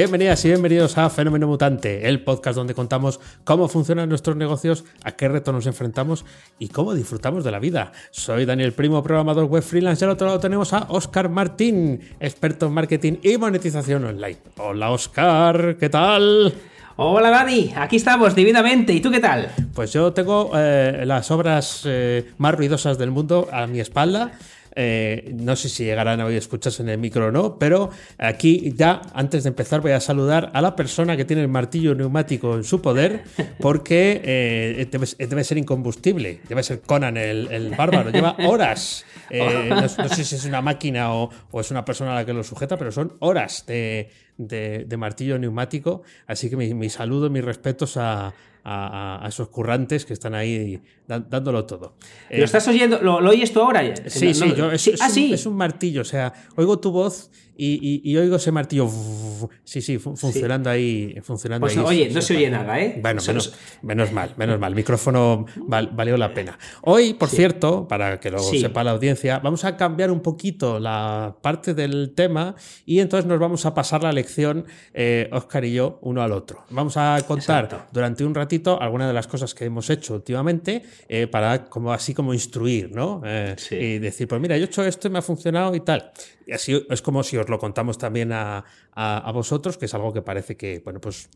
Bienvenidas y bienvenidos a Fenómeno Mutante, el podcast donde contamos cómo funcionan nuestros negocios, a qué retos nos enfrentamos y cómo disfrutamos de la vida. Soy Daniel Primo, programador web freelance y al otro lado tenemos a Oscar Martín, experto en marketing y monetización online. Hola Oscar, ¿qué tal? Hola Dani, aquí estamos divinamente. ¿Y tú qué tal? Pues yo tengo eh, las obras eh, más ruidosas del mundo a mi espalda. Eh, no sé si llegarán a oír escucharse en el micro o no, pero aquí ya, antes de empezar, voy a saludar a la persona que tiene el martillo neumático en su poder, porque eh, debe, ser incombustible, debe ser Conan el, bárbaro, lleva horas. Eh, no, sé si es una máquina o, es una persona a la que lo sujeta, pero son horas de, martillo neumático. Así que mi, mi saludo, mis respetos a, a, esos currantes que están ahí dándolo todo. ¿Lo eh, estás oyendo? ¿Lo, oyes tú ahora? Sí, sí, es, ah, es un martillo, o sea, oigo tu voz y, oigo ese martillo. Sí, sí, funcionando ahí. Funcionando pues, Oye, no se oye nada, ¿eh? Bueno, menos, menos mal, menos mal. El micrófono valió la pena. Hoy, por cierto, para que lo sepa la audiencia, vamos a cambiar un poquito la parte del tema y entonces nos vamos a pasar la lección, eh, Oscar y yo, uno al otro. Vamos a contar durante un ratito algunas de las cosas que hemos hecho últimamente eh, para como así como instruir, ¿no? Eh, y decir, pues mira, yo he hecho esto y me ha funcionado y tal. Y así es como si os lo contamos también a, vosotros, que es algo que parece que, bueno, pues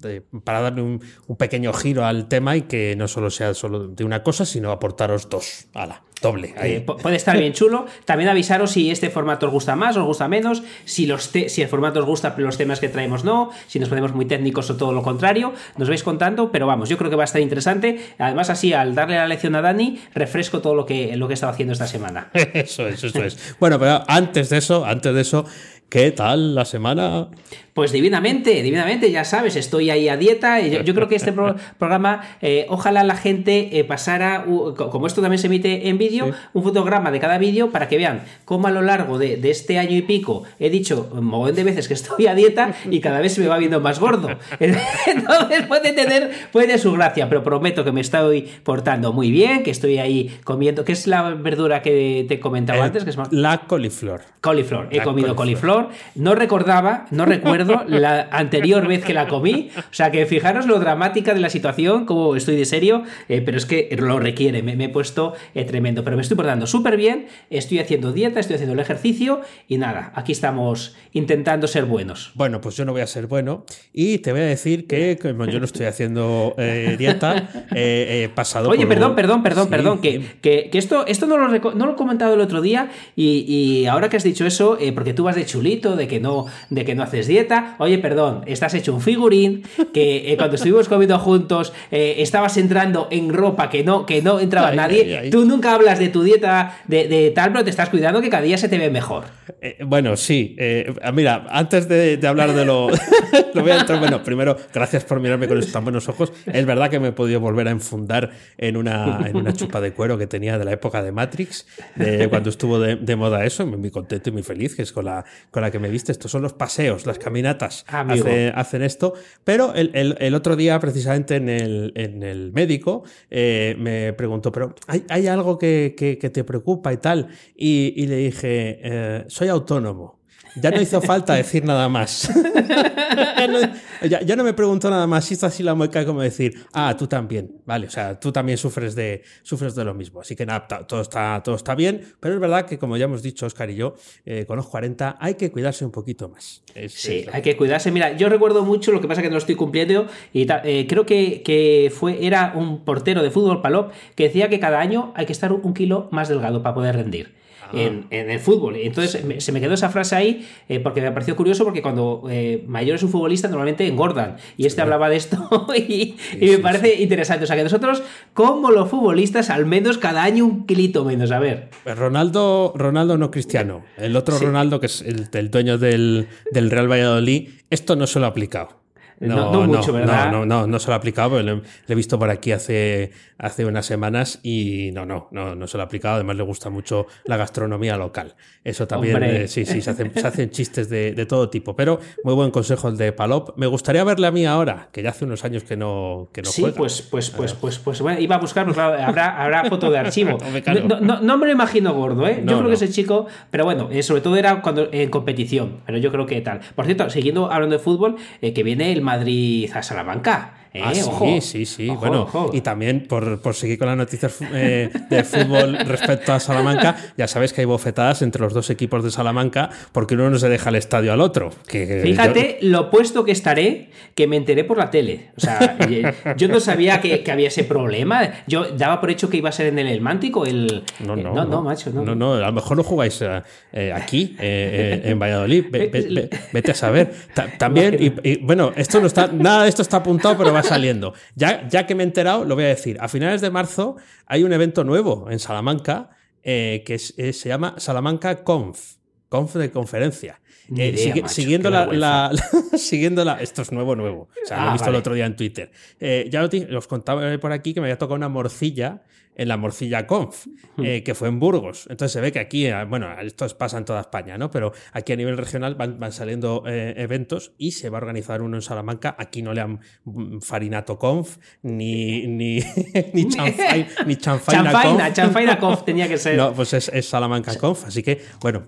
para darle un, pequeño giro al tema y que no solo sea solo de una cosa, sino aportaros dos. la doble. Eh, puede estar bien chulo. También avisaros si este formato os gusta más, os gusta menos, si, los si el formato os gusta, pero los temas que traemos no, si nos ponemos muy técnicos o todo lo contrario. Nos vais contando, pero vamos, yo creo que va a estar interesante. Además, así, al darle la lección a Dani, refresco todo lo que, lo que he estado haciendo esta semana. eso es, eso es. bueno, pero antes de eso, antes de eso, ¿qué tal la semana? Pues divinamente, divinamente, ya sabes, estoy ahí a dieta. Yo, yo creo que este programa, eh, ojalá la gente eh, pasara, como esto también se emite en vídeo, un fotograma de cada vídeo para que vean cómo a lo largo de, este año y pico he dicho un montón de veces que estoy a dieta y cada vez se me va viendo más gordo. Entonces puede tener, puede su gracia, pero prometo que me estoy portando muy bien, que estoy ahí comiendo. ¿Qué es la verdura que te he comentado eh, antes? Que es La coliflor. Coliflor. He comido coliflor. No recordaba, no recuerdo la anterior vez que la comí. O sea que fijaros lo dramática de la situación, como estoy de serio, eh, pero es que lo requiere, me, he puesto eh, tremendo. Pero me estoy portando súper bien, estoy haciendo dieta, estoy haciendo el ejercicio y nada, aquí estamos intentando ser buenos. Bueno, pues yo no voy a ser bueno y te voy a decir que como yo no estoy haciendo eh, dieta, he pasado Oye, perdón, perdón, perdón, perdón, que, que, esto, esto no, lo, no lo he comentado el otro día y, ahora que has dicho eso, porque tú vas de chulito, de que no, de que no haces dieta, oye, perdón, estás hecho un figurín, que eh, cuando estuvimos comiendo juntos eh, estabas entrando en ropa que no, que no entraba nadie. Tú nunca hablas de tu dieta de, tal, pero te estás cuidando que cada día se te ve mejor. Eh, bueno, sí. mira, antes de, hablar de lo, lo voy a entrar, bueno, primero, gracias por mirarme con estos tan buenos ojos. Es verdad que me he podido volver a enfundar en una, en una chupa de cuero que tenía de la época de Matrix, de cuando estuvo de, moda eso, muy contento y muy feliz, que es con la, con la que me viste. Estos son los paseos, las caminatas hacen, esto. Pero el, otro día, precisamente en el, médico, eh, me preguntó, pero ¿hay, algo que, te preocupa y tal? Y, le dije, eh, soy autónomo. Ya no hizo falta decir nada más. ya, no me preguntó nada más. Hizo así la mueca como decir, ah, tú también. Vale, o sea, tú también sufres de, sufres de lo mismo. Así que nada, todo está, todo está bien. Pero es verdad que, como ya hemos dicho Oscar y yo, eh, con los 40 hay que cuidarse un poquito más. sí, hay que cuidarse. Mira, yo recuerdo mucho, lo que pasa que no lo estoy cumpliendo. Y eh, creo que, que, fue, era un portero de fútbol, Palop, que decía que cada año hay que estar un kilo más delgado para poder rendir en, el fútbol. Entonces se me quedó esa frase ahí eh, porque me pareció curioso porque cuando eh, mayor es un futbolista normalmente engordan. Y este hablaba de esto y, me parece interesante. O sea que nosotros, como los futbolistas, al menos cada año un kilito menos. A ver. Pues Ronaldo, Ronaldo no cristiano. El otro Ronaldo, que es el, dueño del, del Real Valladolid, esto no se lo ha aplicado. No, no, mucho, ¿verdad? No, no, no, se lo ha aplicado, lo he visto por aquí hace, hace unas semanas y no, no, no, no se lo ha aplicado. Además, le gusta mucho la gastronomía local. Eso también, eh, sí, sí, se hacen, se hacen chistes de, de, todo tipo. Pero muy buen consejo el de Palop. Me gustaría verle a mí ahora, que ya hace unos años que no, que no Sí, pues, pues, pues, pues, pues, bueno, iba a buscar, pues, habrá, habrá foto de archivo. no, no, me lo imagino gordo, ¿eh? yo creo que ese chico, pero bueno, eh, sobre todo era cuando en competición, pero yo creo que tal. Por cierto, siguiendo hablando de fútbol, eh, que viene el Madrid a Salamanca. Eh, ah, sí, sí, sí. bueno, y también por, por, seguir con las noticias eh, de fútbol respecto a Salamanca, ya sabes que hay bofetadas entre los dos equipos de Salamanca porque uno no se deja el estadio al otro. Que, Fíjate lo puesto que estaré, que me enteré por la tele. O sea, yo no sabía que, que, había ese problema. Yo daba por hecho que iba a ser en el Elmántico. El, no, no, no, no, macho. No, no, no, a lo mejor lo jugáis eh, aquí, en Valladolid. vete a saber. también, y, y, bueno, esto no está, nada de esto está apuntado, pero va saliendo. Ya, ya que me he enterado, lo voy a decir. A finales de marzo hay un evento nuevo en Salamanca eh, que eh, se llama Salamanca Conf. Conf de conferencia. Eh, siguiendo, la, siguiendo la. Esto es nuevo, nuevo. O sea, lo he ah, visto el otro día en Twitter. ya os contaba por aquí que me había tocado una morcilla en la Morcilla Conf, eh, que fue en Burgos. Entonces se ve que aquí, eh, bueno, esto pasa en toda España, ¿no? Pero aquí a nivel regional van, saliendo eh, eventos y se va a organizar uno en Salamanca. Aquí no le han mm, Farinato Conf, ni, ni, ni, chanfaina, ni chanfaina, Conf. tenía que ser. No, pues es, Salamanca Conf. Así que, bueno,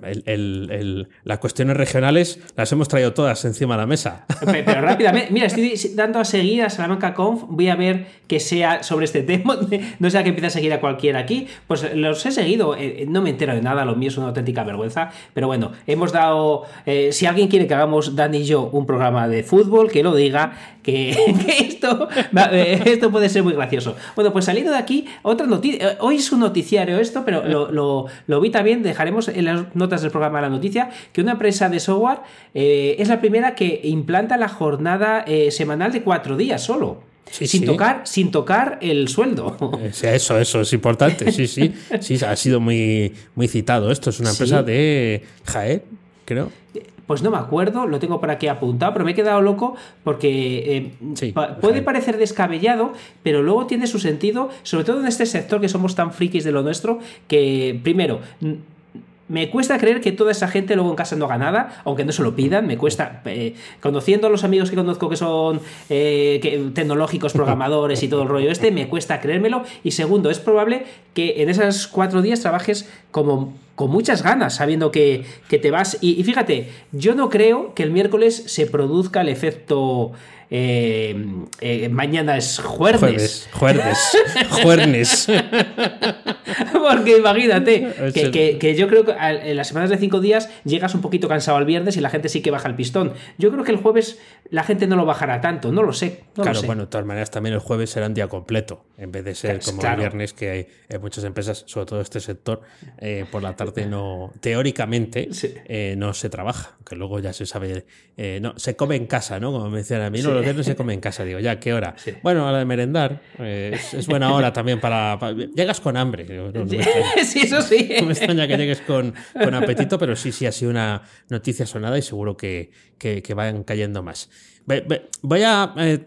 las cuestiones regionales las hemos traído todas encima de la mesa. Pero, rápidamente, mira, estoy dando a seguir a Salamanca Conf. Voy a ver que sea sobre este tema. No sea que empiece a seguir a cualquiera aquí, pues los he seguido. Eh, eh, no me entero de nada, lo mío es una auténtica vergüenza. Pero bueno, hemos dado. Eh, si alguien quiere que hagamos, Dani y yo, un programa de fútbol, que lo diga, que, esto, esto puede ser muy gracioso. Bueno, pues saliendo de aquí, otra noticia. Hoy es un noticiario esto, pero lo, lo, vi también. Dejaremos en las notas del programa la noticia que una empresa de software es la primera que implanta la jornada semanal de cuatro días solo sin, Tocar, sin tocar el sueldo. Eso, eso es importante. Sí, sí. Sí, ha sido muy, muy citado. Esto es una empresa de Jaén, creo. Pues no me acuerdo, lo tengo por aquí apuntado, pero me he quedado loco porque eh, puede parecer descabellado, pero luego tiene su sentido, sobre todo en este sector que somos tan frikis de lo nuestro, que primero me cuesta creer que toda esa gente luego en casa no haga nada, aunque no se lo pidan. Me cuesta, eh, conociendo a los amigos que conozco que son eh, tecnológicos, programadores y todo el rollo este, me cuesta creérmelo. Y segundo, es probable que en esos cuatro días trabajes como con muchas ganas, sabiendo que, te vas. Y, y, fíjate, yo no creo que el miércoles se produzca el efecto eh, eh, mañana es jueves. Jueves, jueves, Porque imagínate, que, yo creo que en las semanas de cinco días llegas un poquito cansado al viernes y la gente sí que baja el pistón. Yo creo que el jueves la gente no lo bajará tanto, no lo sé. claro, bueno, de todas maneras también el jueves será un día completo, en vez de ser como el viernes, que hay, muchas empresas, sobre todo este sector, eh, por la tarde no, teóricamente, no se trabaja, que luego ya se sabe, no, se come en casa, ¿no? Como me decían a mí, no, los viernes se come en casa. Digo, ya, ¿qué hora? Bueno, a la de merendar. Eh, es, buena hora también para, Llegas con hambre. sí, eso sí. No me extraña que llegues con, con, apetito, pero sí, sí ha sido una noticia sonada y seguro que, que, que van cayendo más. Voy a. Eh,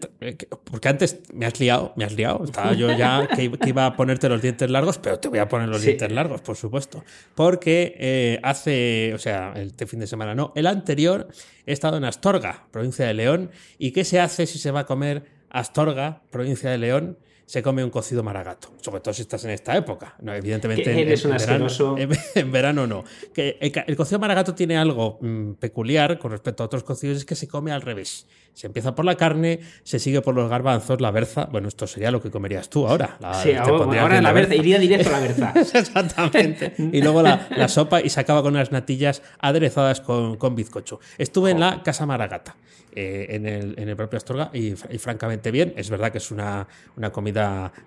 porque antes me has liado, me has liado. Estaba yo ya que, iba a ponerte los dientes largos, pero te voy a poner los dientes largos, por supuesto. Porque eh, hace. O sea, este fin de semana no. El anterior he estado en Astorga, provincia de León. ¿Y qué se hace si se va a comer Astorga, provincia de León? Se come un cocido maragato, sobre todo si estás en esta época. No, evidentemente eres en, un verano, en, verano, no. Que el, cocido maragato tiene algo mm, peculiar con respecto a otros cocidos, es que se come al revés. Se empieza por la carne, se sigue por los garbanzos, la berza. Bueno, esto sería lo que comerías tú ahora. sí, ahora, la, berza, iría directo a la berza. Exactamente. Y luego la, sopa y se acaba con unas natillas aderezadas con, con bizcocho. Estuve en la Casa Maragata. Eh, en, el, en, el, propio Astorga y, francamente bien. Es verdad que es una, una comida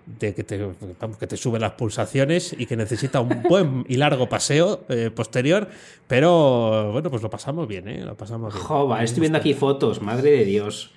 de que, te, que te sube las pulsaciones y que necesita un buen y largo paseo eh, posterior, pero bueno, pues lo pasamos bien, ¿eh? Lo pasamos bien. Jova, estoy viendo aquí fotos, madre de Dios.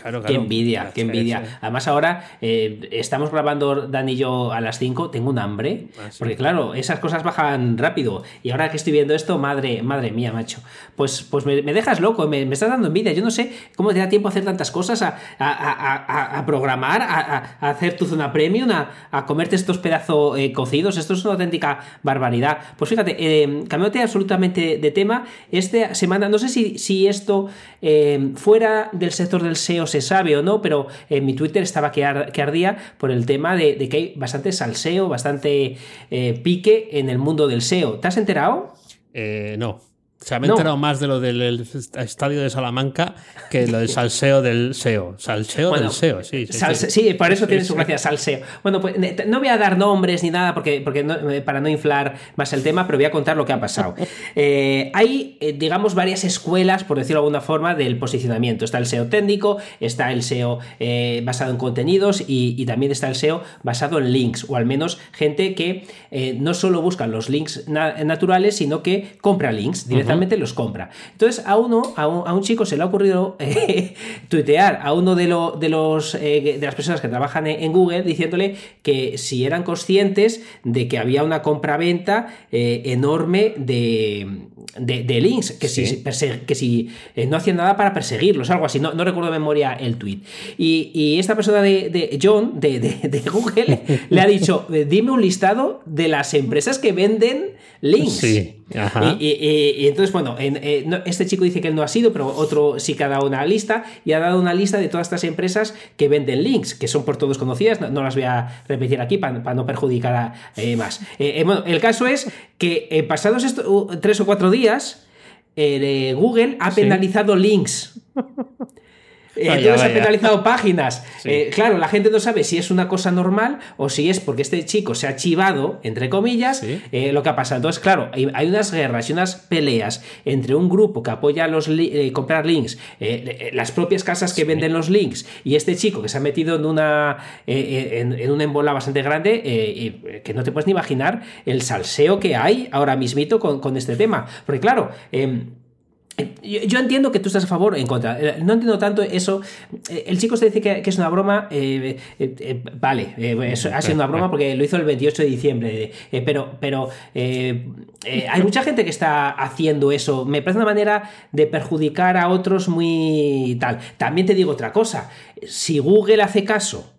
Claro, Qué envidia, qué envidia. Además, ahora eh, estamos grabando Dan y yo a las 5, tengo un hambre. Ah, porque, claro, esas cosas bajan rápido. Y ahora que estoy viendo esto, madre, madre mía, macho. Pues, pues me, dejas loco, me, estás dando envidia. Yo no sé cómo te da tiempo a hacer tantas cosas, a, a, a programar, a, hacer tu zona premium, a, comerte estos pedazos eh, cocidos. Esto es una auténtica barbaridad. Pues fíjate, eh, cambiándote absolutamente de tema, esta semana, no sé si, si esto eh, fuera del sector del SEO se sabe o no, pero en mi Twitter estaba que, ardía por el tema de, que hay bastante salseo, bastante eh, pique en el mundo del SEO. ¿Te has enterado? Eh, no. Se ha enterado más de lo del estadio de Salamanca que lo del salseo del SEO. Salseo del SEO, sí. Sí, sí. por eso tiene su gracia, salseo. Bueno, pues no voy a dar nombres ni nada porque, porque eh, para no inflar más el tema, pero voy a contar lo que ha pasado. Eh, hay, eh, digamos, varias escuelas, por decirlo de alguna forma, del posicionamiento. Está el SEO técnico, está el SEO basado en contenidos y, también está el SEO basado en links, o al menos gente que no solo busca los links naturales, sino que compra links directamente los compra. Entonces a uno, a un, chico se le ha ocurrido eh, tuitear a uno de, de, los, eh, de las personas que trabajan en, Google diciéndole que si eran conscientes de que había una compra-venta eh, enorme de, de, links, que si, que si no hacían nada para perseguirlos, algo así, no, no recuerdo de memoria el tweet. Y, esta persona de, John, de, Google, le ha dicho, dime un listado de las empresas que venden links. Sí. Y, entonces, bueno, eh, este chico dice que él no ha sido, pero otro sí que ha dado una lista y ha dado una lista de todas estas empresas que venden links, que son por todos conocidas, no, las voy a repetir aquí para, no perjudicar a, eh, más. Eh, bueno, el caso es que pasados estos tres o cuatro días, Google ha penalizado links. Entonces ha penalizado páginas. Eh, claro, la gente no sabe si es una cosa normal o si es porque este chico se ha chivado, entre comillas, eh, lo que ha pasado. Entonces, claro, hay, unas guerras y unas peleas entre un grupo que apoya los eh, comprar links, las propias casas que venden los links y este chico que se ha metido en una, en, una embola bastante grande que no te puedes ni imaginar el salseo que hay ahora mismito con, con este tema. Porque claro, em, yo, entiendo que tú estás a favor o en contra. Eh, no entiendo tanto eso. Eh, el chico se dice que, es una broma. Eh, vale, ha sido una broma porque lo hizo el 28 de diciembre. pero pero hay mucha gente que está haciendo eso. Me parece una manera de perjudicar a otros muy tal. También te digo otra cosa. Si Google hace caso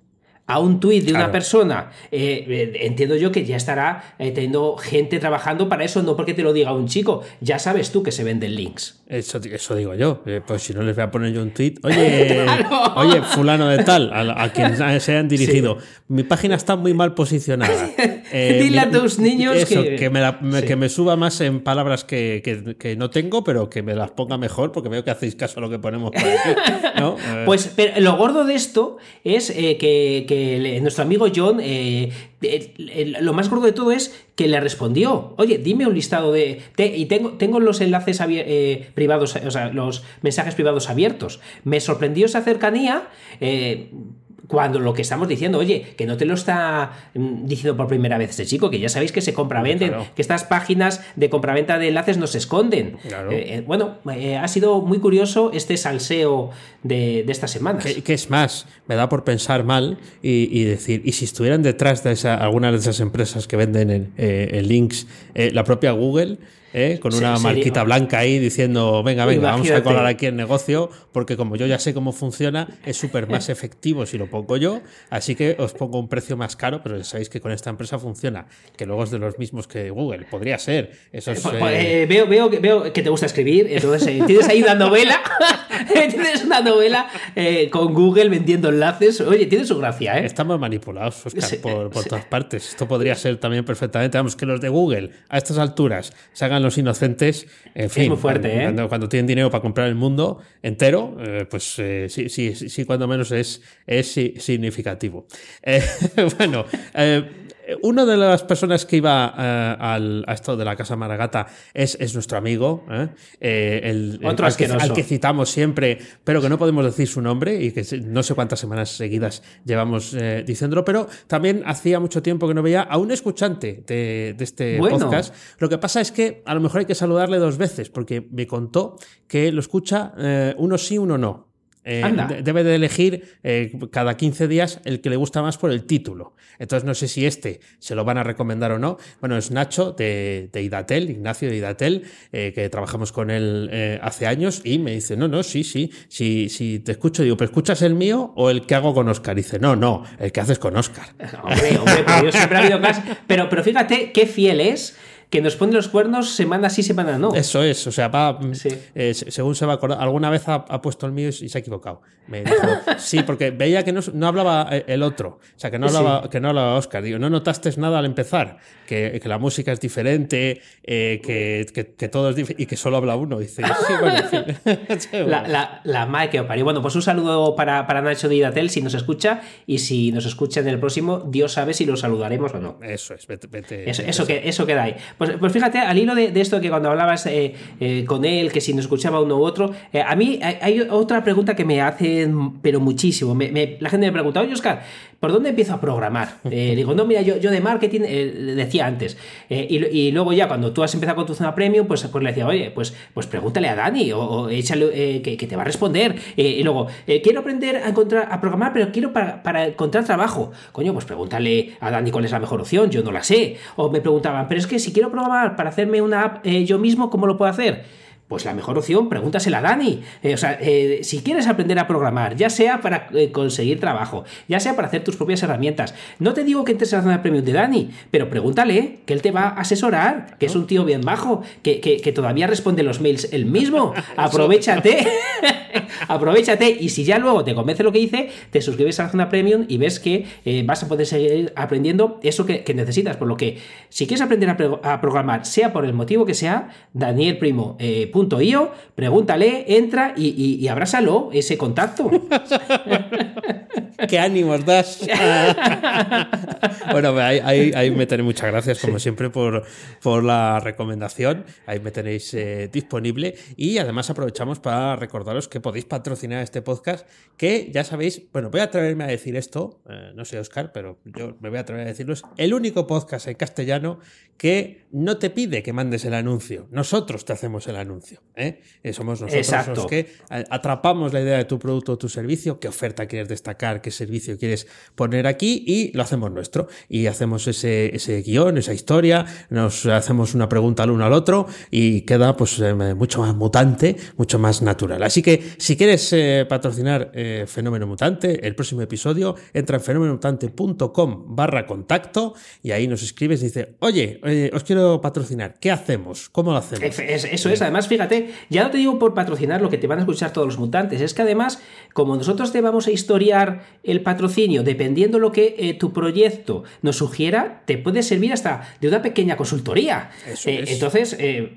a un tuit de una persona, eh, eh, entiendo yo que ya estará eh, teniendo gente trabajando para eso, no porque te lo diga un chico, ya sabes tú que se venden links. Eso, eso digo yo, pues si no les voy a poner yo un tweet, oye, oye, fulano de tal, a, quien se hayan dirigido, mi página está muy mal posicionada. Dile a tus niños que... me que me suba más en palabras que, que, no tengo, pero que me las ponga mejor, porque veo que hacéis caso a lo que ponemos por aquí. Pues pero lo gordo de esto es que nuestro amigo John, eh, lo más gordo de todo es que le respondió, oye, dime un listado de... y tengo, tengo los enlaces eh, privados, o sea, los mensajes privados abiertos. Me sorprendió esa cercanía. Cuando lo que estamos diciendo, oye, que no te lo está mm, diciendo por primera vez este chico, que ya sabéis que se compra-venden, que estas páginas de compraventa de enlaces no se esconden. Eh, eh, bueno, eh, ha sido muy curioso este salseo de, estas semanas. ¿Qué, es más? Me da por pensar mal y, decir, y si estuvieran detrás de esa, algunas de esas empresas que venden en links, la propia Google, ¿eh? con una marquita blanca ahí diciendo, venga, venga, vamos a colar aquí el negocio, porque como yo ya sé cómo funciona, es súper más efectivo si lo pongo yo, así que os pongo un precio más caro, pero sabéis que con esta empresa funciona, que luego es de los mismos que Google, podría ser. Eso pues, pues, eh, veo, veo, veo que te gusta escribir, entonces eh, tienes ahí una novela, tienes una novela con Google vendiendo enlaces, oye, tiene su gracia, ¿eh? Estamos manipulados, Oscar, por, por todas partes. Esto podría ser también perfectamente, vamos, que los de Google a estas alturas se hagan los inocentes. En fin, es muy fuerte, ¿eh? cuando, tienen dinero para comprar el mundo entero, eh, pues eh, sí, sí, sí, cuando menos es, es significativo. bueno, una de las personas que iba al, a esto de la Casa Maragata es, es nuestro amigo, el, Otro al, que, al, que, citamos siempre, pero que no podemos decir su nombre y que no sé cuántas semanas seguidas llevamos diciéndolo, pero también hacía mucho tiempo que no veía a un escuchante de, de este podcast. Lo que pasa es que a lo mejor hay que saludarle dos veces, porque me contó que lo escucha eh, uno sí, uno no. Eh, debe de elegir eh, cada 15 días el que le gusta más por el título. Entonces no sé si este se lo van a recomendar o no. Bueno, es Nacho de, Idatel, Ignacio de Idatel, eh, que trabajamos con él hace años y me dice, no, no, sí, sí, sí, sí, te escucho. Digo, ¿pero escuchas el mío o el que hago con Oscar? dice, no, no, el que haces con Oscar. Hombre, hombre, pero yo siempre habido más. Pero, pero fíjate qué fiel es que nos pone los cuernos semana sí, semana no. Eso es, o sea, va, eh, según se va a acordar, alguna vez ha, puesto el mío y, se ha equivocado. Me dijo, sí, porque veía que no, hablaba eh, el otro, o sea, que no hablaba, que no hablaba Oscar. Digo, no notaste nada al empezar, que, la música es diferente, eh, que, que, todo es diferente y que solo habla uno. Dice, sí, bueno, en fin. la, la, la madre que parió. Bueno, pues un saludo para, para Nacho de Idatel si nos escucha y si nos escucha en el próximo, Dios sabe si lo saludaremos o no. Eso es, vete. vete eso, eso, que, eso queda ahí. Pues, pues, fíjate, al hilo de, esto que cuando hablabas eh, eh, con él, que si nos escuchaba uno u otro, eh, a mí hay, otra pregunta que me hacen, pero muchísimo. la gente me pregunta, oye Oscar, ¿por dónde empiezo a programar? digo, no, mira, yo, yo de marketing, decía antes, y, luego ya cuando tú has empezado con tu zona premium, pues, pues le decía, oye, pues, pues pregúntale a Dani o, échale que, te va a responder. y luego, quiero aprender a, encontrar, a programar, pero quiero para, para encontrar trabajo. Coño, pues pregúntale a Dani cuál es la mejor opción, yo no la sé. O me preguntaban, pero es que si quiero programar para hacerme una app eh, yo mismo, ¿cómo lo puedo hacer? Pues la mejor opción, pregúntasela a Dani. Eh, o sea, eh, si quieres aprender a programar, ya sea para eh, conseguir trabajo, ya sea para hacer tus propias herramientas, no te digo que entres a la zona premium de Dani, pero pregúntale, que él te va a asesorar, que es un tío bien bajo, que, que, todavía responde los mails él mismo. Aprovechate, aprovechate, y si ya luego te convence lo que dice, te suscribes a la zona premium y ves que vas a poder seguir aprendiendo eso que, necesitas. Por lo que, si quieres aprender a, programar, sea por el motivo que sea, Daniel Primo. Pregúntale, entra y, y, abrázalo, ese contacto. ¡Qué ánimos das! bueno, ahí, me tenéis muchas gracias, como siempre, por, por la recomendación. Ahí me tenéis eh, disponible. Y además aprovechamos para recordaros que podéis patrocinar este podcast, que ya sabéis, bueno, voy a atreverme a decir esto, eh, no sé, Oscar, pero yo me voy a atrever a decirlo, el único podcast en castellano que no te pide que mandes el anuncio. Nosotros te hacemos el anuncio. ¿Eh? somos nosotros los que atrapamos la idea de tu producto o tu servicio, qué oferta quieres destacar, qué servicio quieres poner aquí y lo hacemos nuestro. Y hacemos ese, ese guion, esa historia, nos hacemos una pregunta al uno al otro y queda pues eh, mucho más mutante, mucho más natural. Así que si quieres eh, patrocinar eh, Fenómeno Mutante, el próximo episodio, entra en fenomenomutante.com barra contacto y ahí nos escribes y dice, oye, os quiero patrocinar, ¿qué hacemos? ¿Cómo lo hacemos? eso es, además fíjate, ya no te digo por patrocinar lo que te van a escuchar todos los mutantes, es que además, como nosotros te vamos a historiar el patrocinio, dependiendo lo que eh, tu proyecto nos sugiera, te puede servir hasta de una pequeña consultoría. Eh, entonces, eh,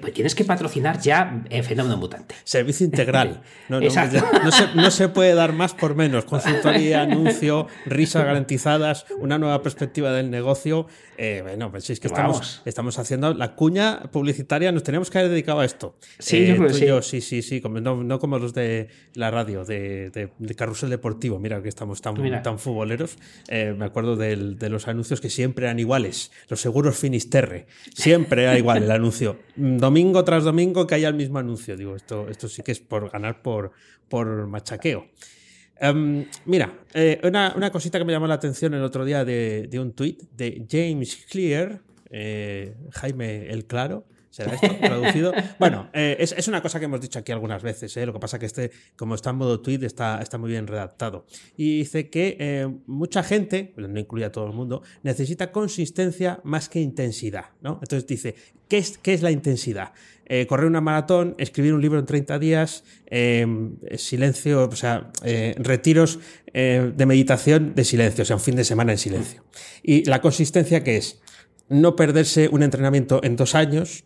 pues, tienes que patrocinar ya el Fenómeno Mutante. Servicio integral. No, no, se, puede dar más por menos. Consultoría, anuncio, risas garantizadas, una nueva perspectiva del negocio. Eh, bueno, es que estamos, estamos haciendo la cuña publicitaria, nos tenemos que haber dedicado a esto. Sí, yo creo sí. sí, sí, no, como los de la radio, de, Carrusel Deportivo. Mira que estamos tan, tan futboleros. Eh, me acuerdo de los anuncios que siempre eran iguales. Los seguros Finisterre. Siempre era igual el anuncio domingo tras domingo que haya el mismo anuncio. Digo, esto, esto sí que es por ganar por, por machaqueo. Em, mira, eh, una, cosita que me llamó la atención el otro día de, un tuit de James Clear, eh, Jaime el Claro, ¿Será esto traducido? bueno, eh, es, una cosa que hemos dicho aquí algunas veces. Lo que pasa que este, como está en modo tweet, está, está muy bien redactado. Y dice que mucha gente, no incluye a todo el mundo, necesita consistencia más que intensidad. ¿no? Entonces dice, ¿qué es, qué es la intensidad? Eh, correr una maratón, escribir un libro en 30 días, em, silencio, o sea, eh, retiros eh, de meditación de silencio, o sea, un fin de semana en silencio. Y la consistencia que es no perderse un entrenamiento en dos años,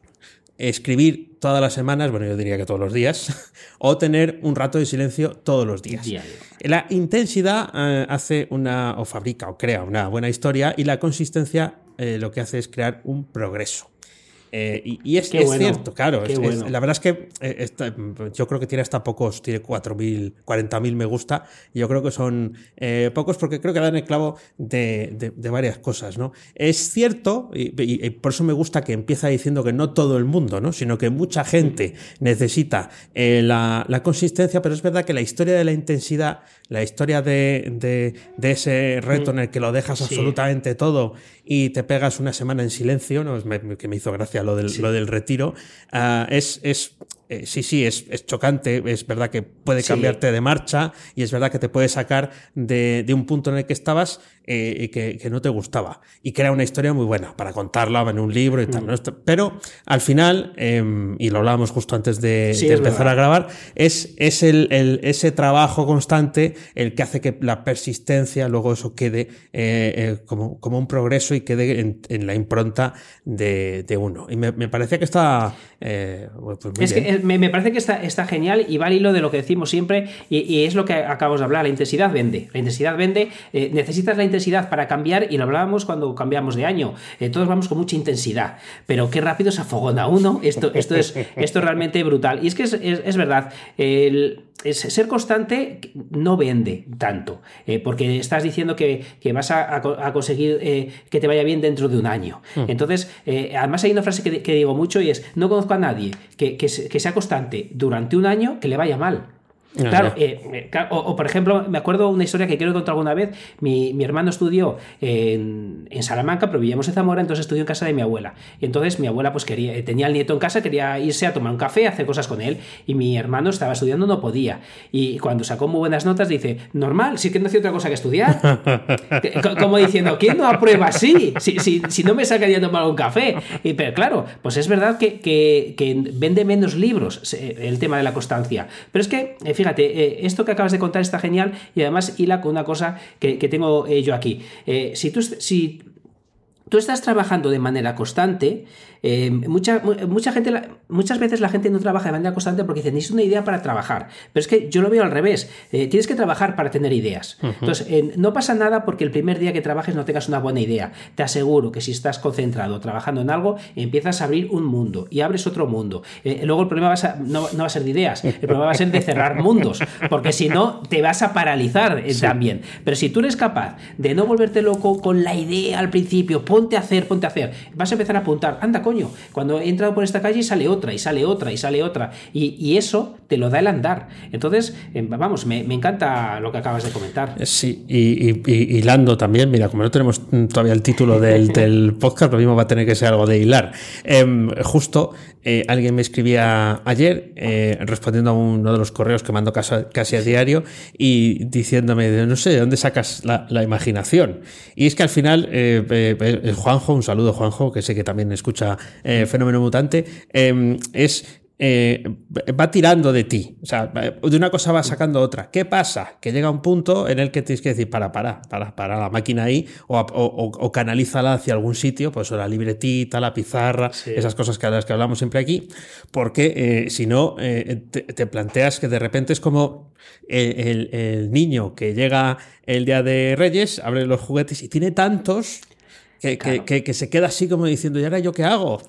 escribir todas las semanas, bueno, yo diría que todos los días, o tener un rato de silencio todos los días. La intensidad hace una, o fabrica o crea una buena historia y la consistencia lo que hace es crear un progreso. Eh, y, es, cierto, claro. la verdad es que eh, yo creo que tiene hasta pocos, tiene 4.000, 40.000 me gusta. Y yo creo que son eh, pocos porque creo que dan el clavo de, varias cosas, ¿no? Es cierto, y, por eso me gusta que empieza diciendo que no todo el mundo, ¿no? Sino que mucha gente necesita la, consistencia, pero es verdad que la historia de la intensidad, la historia de, ese reto en el que lo dejas absolutamente todo y te pegas una semana en silencio, ¿no? que me hizo gracia lo del, lo del retiro, ah, es, es eh, sí, sí, es, es, chocante, es verdad que puede cambiarte de marcha y es verdad que te puede sacar de, de un punto en el que estabas eh, y que, que, no te gustaba. Y que era una historia muy buena para contarla en un libro y tal. Mm. Pero al final, em, y lo hablábamos justo antes de, empezar a grabar, es, es el, el, ese trabajo constante el que hace que la persistencia luego eso quede eh, como, como, un progreso y quede en, en la impronta de, de, uno. Y me, me parecía que está... Pues es que me, parece que está, está genial y va al hilo de lo que decimos siempre y, es lo que acabamos de hablar, la intensidad vende, la intensidad vende, eh, necesitas la intensidad para cambiar y lo hablábamos cuando cambiamos de año, eh, todos vamos con mucha intensidad, pero qué rápido se afogona uno, esto, esto, es, esto es realmente brutal y es que es, es, verdad, el, ser constante no vende tanto, eh, porque estás diciendo que, vas a, conseguir que te vaya bien dentro de un año. Hmm. Entonces, además hay una frase que, digo mucho y es, no conozco a nadie que, que, que sea constante durante un año que le vaya mal. Claro, eh, eh, o, por ejemplo, me acuerdo una historia que quiero contar alguna vez. Mi, hermano estudió en, Salamanca, pero vivíamos en Zamora, entonces estudió en casa de mi abuela. Y entonces mi abuela pues quería, tenía al nieto en casa, quería irse a tomar un café, hacer cosas con él. Y mi hermano estaba estudiando, no podía. Y cuando sacó muy buenas notas, dice, normal, sí que no hacía otra cosa que estudiar. Como diciendo, ¿quién no aprueba así? Si, si, si no me sacaría a tomar un café. Y, pero claro, pues es verdad que, que, vende menos libros el tema de la constancia. Pero es que, fíjate, fíjate, eh, esto que acabas de contar está genial y además hila con una cosa que, tengo eh, yo aquí. Eh, si, tú, si tú estás trabajando de manera constante, eh, mucha, mucha gente, muchas veces la gente no trabaja de manera constante porque dice, necesito una idea para trabajar. Pero es que yo lo veo al revés. Eh, tienes que trabajar para tener ideas. Entonces, eh, no pasa nada porque el primer día que trabajes no tengas una buena idea. Te aseguro que si estás concentrado trabajando en algo, empiezas a abrir un mundo y abres otro mundo. luego el problema no, va a ser de ideas, el problema va a ser de cerrar mundos, porque si no, te vas a paralizar también. Pero si tú eres capaz de no volverte loco con la idea al principio, ponte a hacer, ponte a hacer, vas a empezar a apuntar, anda, coño, cuando he entrado por esta calle sale otra, y sale otra, y sale otra. Y, eso te lo da el andar. Entonces, em, vamos, me, encanta lo que acabas de comentar. Eh, sí, y, hilando también, mira, como no tenemos todavía el título del, podcast, lo mismo va a tener que ser algo de hilar. Em, justo eh, alguien me escribía ayer eh, respondiendo a uno de los correos que mando casi, a diario y diciéndome, no sé, ¿de dónde sacas la, imaginación? Y es que al final, Juanjo, un saludo Juanjo, que sé que también escucha eh, fenómeno mutante, em, es eh, va tirando de ti. O sea, de una cosa va sacando otra. ¿Qué pasa? Que llega un punto en el que tienes que decir, para, para, para, para la máquina ahí, o, o, canalízala hacia algún sitio, pues la libretita, la pizarra, esas cosas que, las que hablamos siempre aquí, porque eh, si no, te, planteas que de repente es como el, niño que llega el día de Reyes, abre los juguetes y tiene tantos que, que, se queda así como diciendo, ¿y ahora yo qué hago?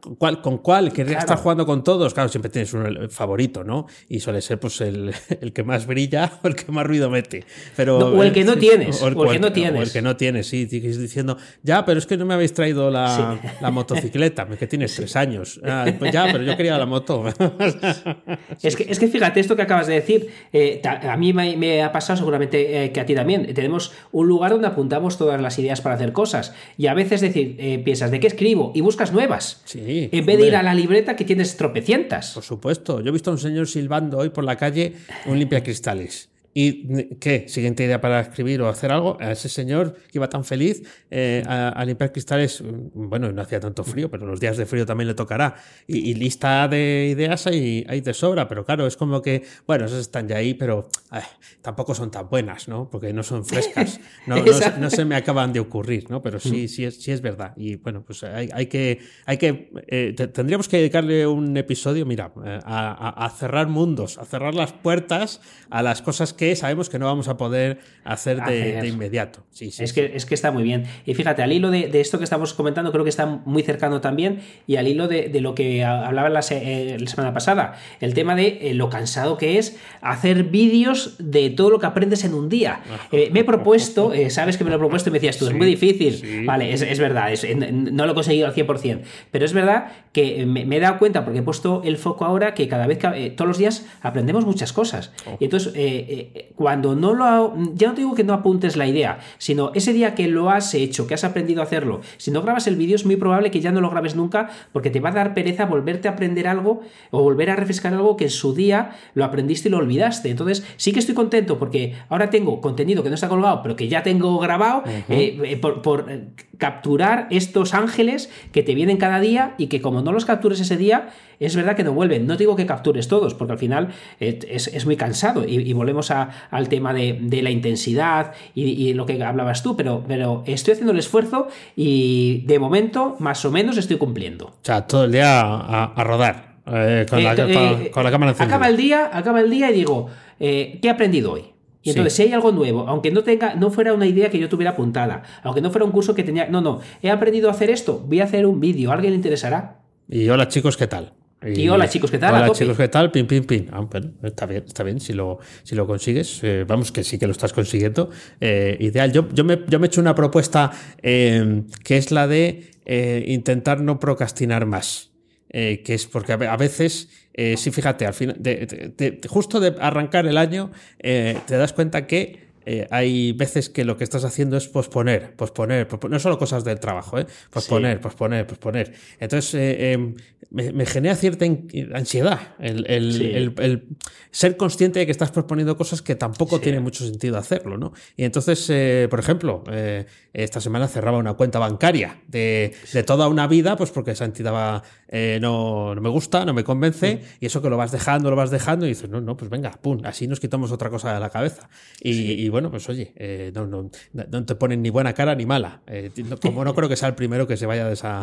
¿Con cuál? ¿Con cuál? Querría estar jugando con todos. Claro, siempre tienes un favorito, ¿no? Y suele ser pues el, el, que más brilla o el que más ruido mete. Pero, o el que no tienes. O el, que no tienes. O el que no tienes, sí. Sigues diciendo, ya, pero es que no me habéis traído la, la motocicleta, que tienes tres años. Ah, pues ya, pero yo quería la moto. es, que, es que fíjate, esto que acabas de decir, eh, a mí me, ha pasado seguramente eh, que a ti también. Tenemos un lugar donde apuntamos todas las ideas para hacer cosas. Y a veces decir, eh, piensas, ¿de qué escribo? Y buscas nuevas. Sí en vez de ir a la libreta que tienes tropecientas. Por supuesto. Yo he visto a un señor silbando hoy por la calle un limpia cristales. ¿Y qué? Siguiente idea para escribir o hacer algo. A ese señor que iba tan feliz eh, a, limpiar cristales, bueno, no hacía tanto frío, pero los días de frío también le tocará. Y, lista de ideas hay, hay de sobra, pero claro, es como que, bueno, esas están ya ahí, pero tampoco son tan buenas, ¿no? Porque no son frescas. No, no, se me acaban de ocurrir, ¿no? Pero sí, mm. sí es, sí es verdad. Y bueno, pues hay, hay que, hay que eh, tendríamos que dedicarle un episodio, mira, eh, a, a cerrar mundos, a cerrar las puertas a las cosas que que sabemos que no vamos a poder hacer de, inmediato. Sí, es, Que, es que está muy bien. Y fíjate, al hilo de, esto que estamos comentando, creo que está muy cercano también, y al hilo de, lo que hablaba la, eh, la, semana pasada, el tema de eh, lo cansado que es hacer vídeos de todo lo que aprendes en un día. Eh, me he propuesto, sabes que me lo he propuesto y me decías tú, es muy difícil. Vale, es, verdad, no lo he conseguido al 100%, pero es verdad que me, he dado cuenta, porque he puesto el foco ahora, que cada vez que todos los días aprendemos muchas cosas. Oh. Y entonces, cuando no lo... Ya no digo que no apuntes la idea, sino ese día que lo has hecho, que has aprendido a hacerlo, si no grabas el vídeo es muy probable que ya no lo grabes nunca porque te va a dar pereza volverte a aprender algo o volver a refrescar algo que en su día lo aprendiste y lo olvidaste. Entonces sí que estoy contento porque ahora tengo contenido que no está colgado pero que ya tengo grabado eh, eh, por, eh, capturar estos ángeles que te vienen cada día y que como no los captures ese día, es verdad que no vuelven. No digo que captures todos, porque al final es, muy cansado y, volvemos al tema de, la intensidad y, lo que hablabas tú, pero, pero estoy haciendo el esfuerzo y de momento más o menos estoy cumpliendo. O sea, todo el día a, rodar. Eh, con, la, eh, cámara encendida. Acaba el día, acaba el día y digo, eh, ¿qué he aprendido hoy? Y entonces, si hay algo nuevo, aunque no tenga, no fuera una idea que yo tuviera apuntada, aunque no fuera un curso que tenía. No, no, he aprendido a hacer esto, voy a hacer un vídeo, ¿a alguien le interesará? Y hola chicos, ¿qué tal? Y, hola chicos, ¿qué tal? Hola chicos, ¿qué tal? Pin, pin, pin. Ah, está bien, está bien. Si lo, si lo consigues, eh, vamos, que sí que lo estás consiguiendo. Eh, ideal. Yo, yo, me, yo me he hecho una propuesta eh, que es la de intentar no procrastinar más. que es porque a veces, sí, fíjate, al final, justo de arrancar el año, te das cuenta que eh, hay veces que lo que estás haciendo es posponer, posponer, no solo cosas del trabajo, ¿eh? posponer, posponer, posponer. Entonces eh, em, me, genera cierta ansiedad el, ser consciente de que estás posponiendo cosas que tampoco tiene mucho sentido hacerlo, ¿no? Y entonces, por ejemplo, esta semana cerraba una cuenta bancaria de, toda una vida, pues porque esa entidad no, me gusta, no me convence, y eso que lo vas dejando, lo vas dejando, y dices, no, no, pues venga, pum, así nos quitamos otra cosa de la cabeza. y bueno, pues oye, eh, no, no, no, te ponen ni buena cara ni mala. Eh, como no creo que sea el primero que se vaya de esa,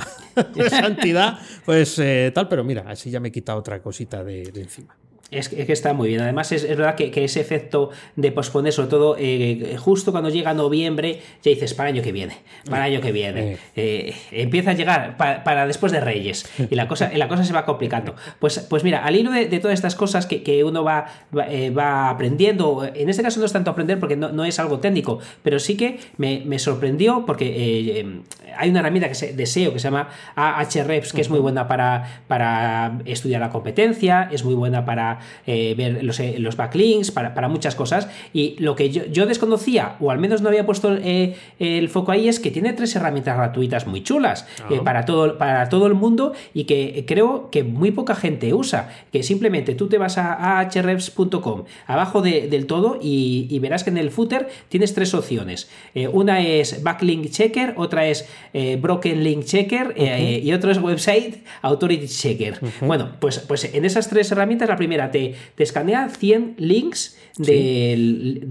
entidad, pues eh, tal, pero mira, así ya me he quitado otra cosita de encima. Es que, está muy bien. Además, es, verdad que, ese efecto de posponer, sobre todo eh, justo cuando llega noviembre, ya dices, para año que viene, para año que viene. Eh, empieza a llegar para, después de Reyes y la cosa, la cosa se va complicando. Pues, pues mira, al hilo de, todas estas cosas que, uno va, eh, va, aprendiendo, en este caso no es tanto aprender porque no, es algo técnico, pero sí que me, sorprendió porque hay una herramienta que se, de SEO que se llama Ahrefs, que es muy buena para, para estudiar la competencia, es muy buena para eh, ver los, eh, los backlinks, para, muchas cosas. Y lo que yo, desconocía, o al menos no había puesto eh, el foco ahí, es que tiene tres herramientas gratuitas muy chulas para, todo, para todo el mundo y que creo que muy poca gente usa. Que simplemente tú te vas a, hrefs.com, abajo del todo, y, verás que en el footer tienes tres opciones. una es Backlink Checker, otra es Broken Link Checker y otra es Website Authority Checker. Bueno, pues, pues en esas tres herramientas, la primera te, escanea 100 links del,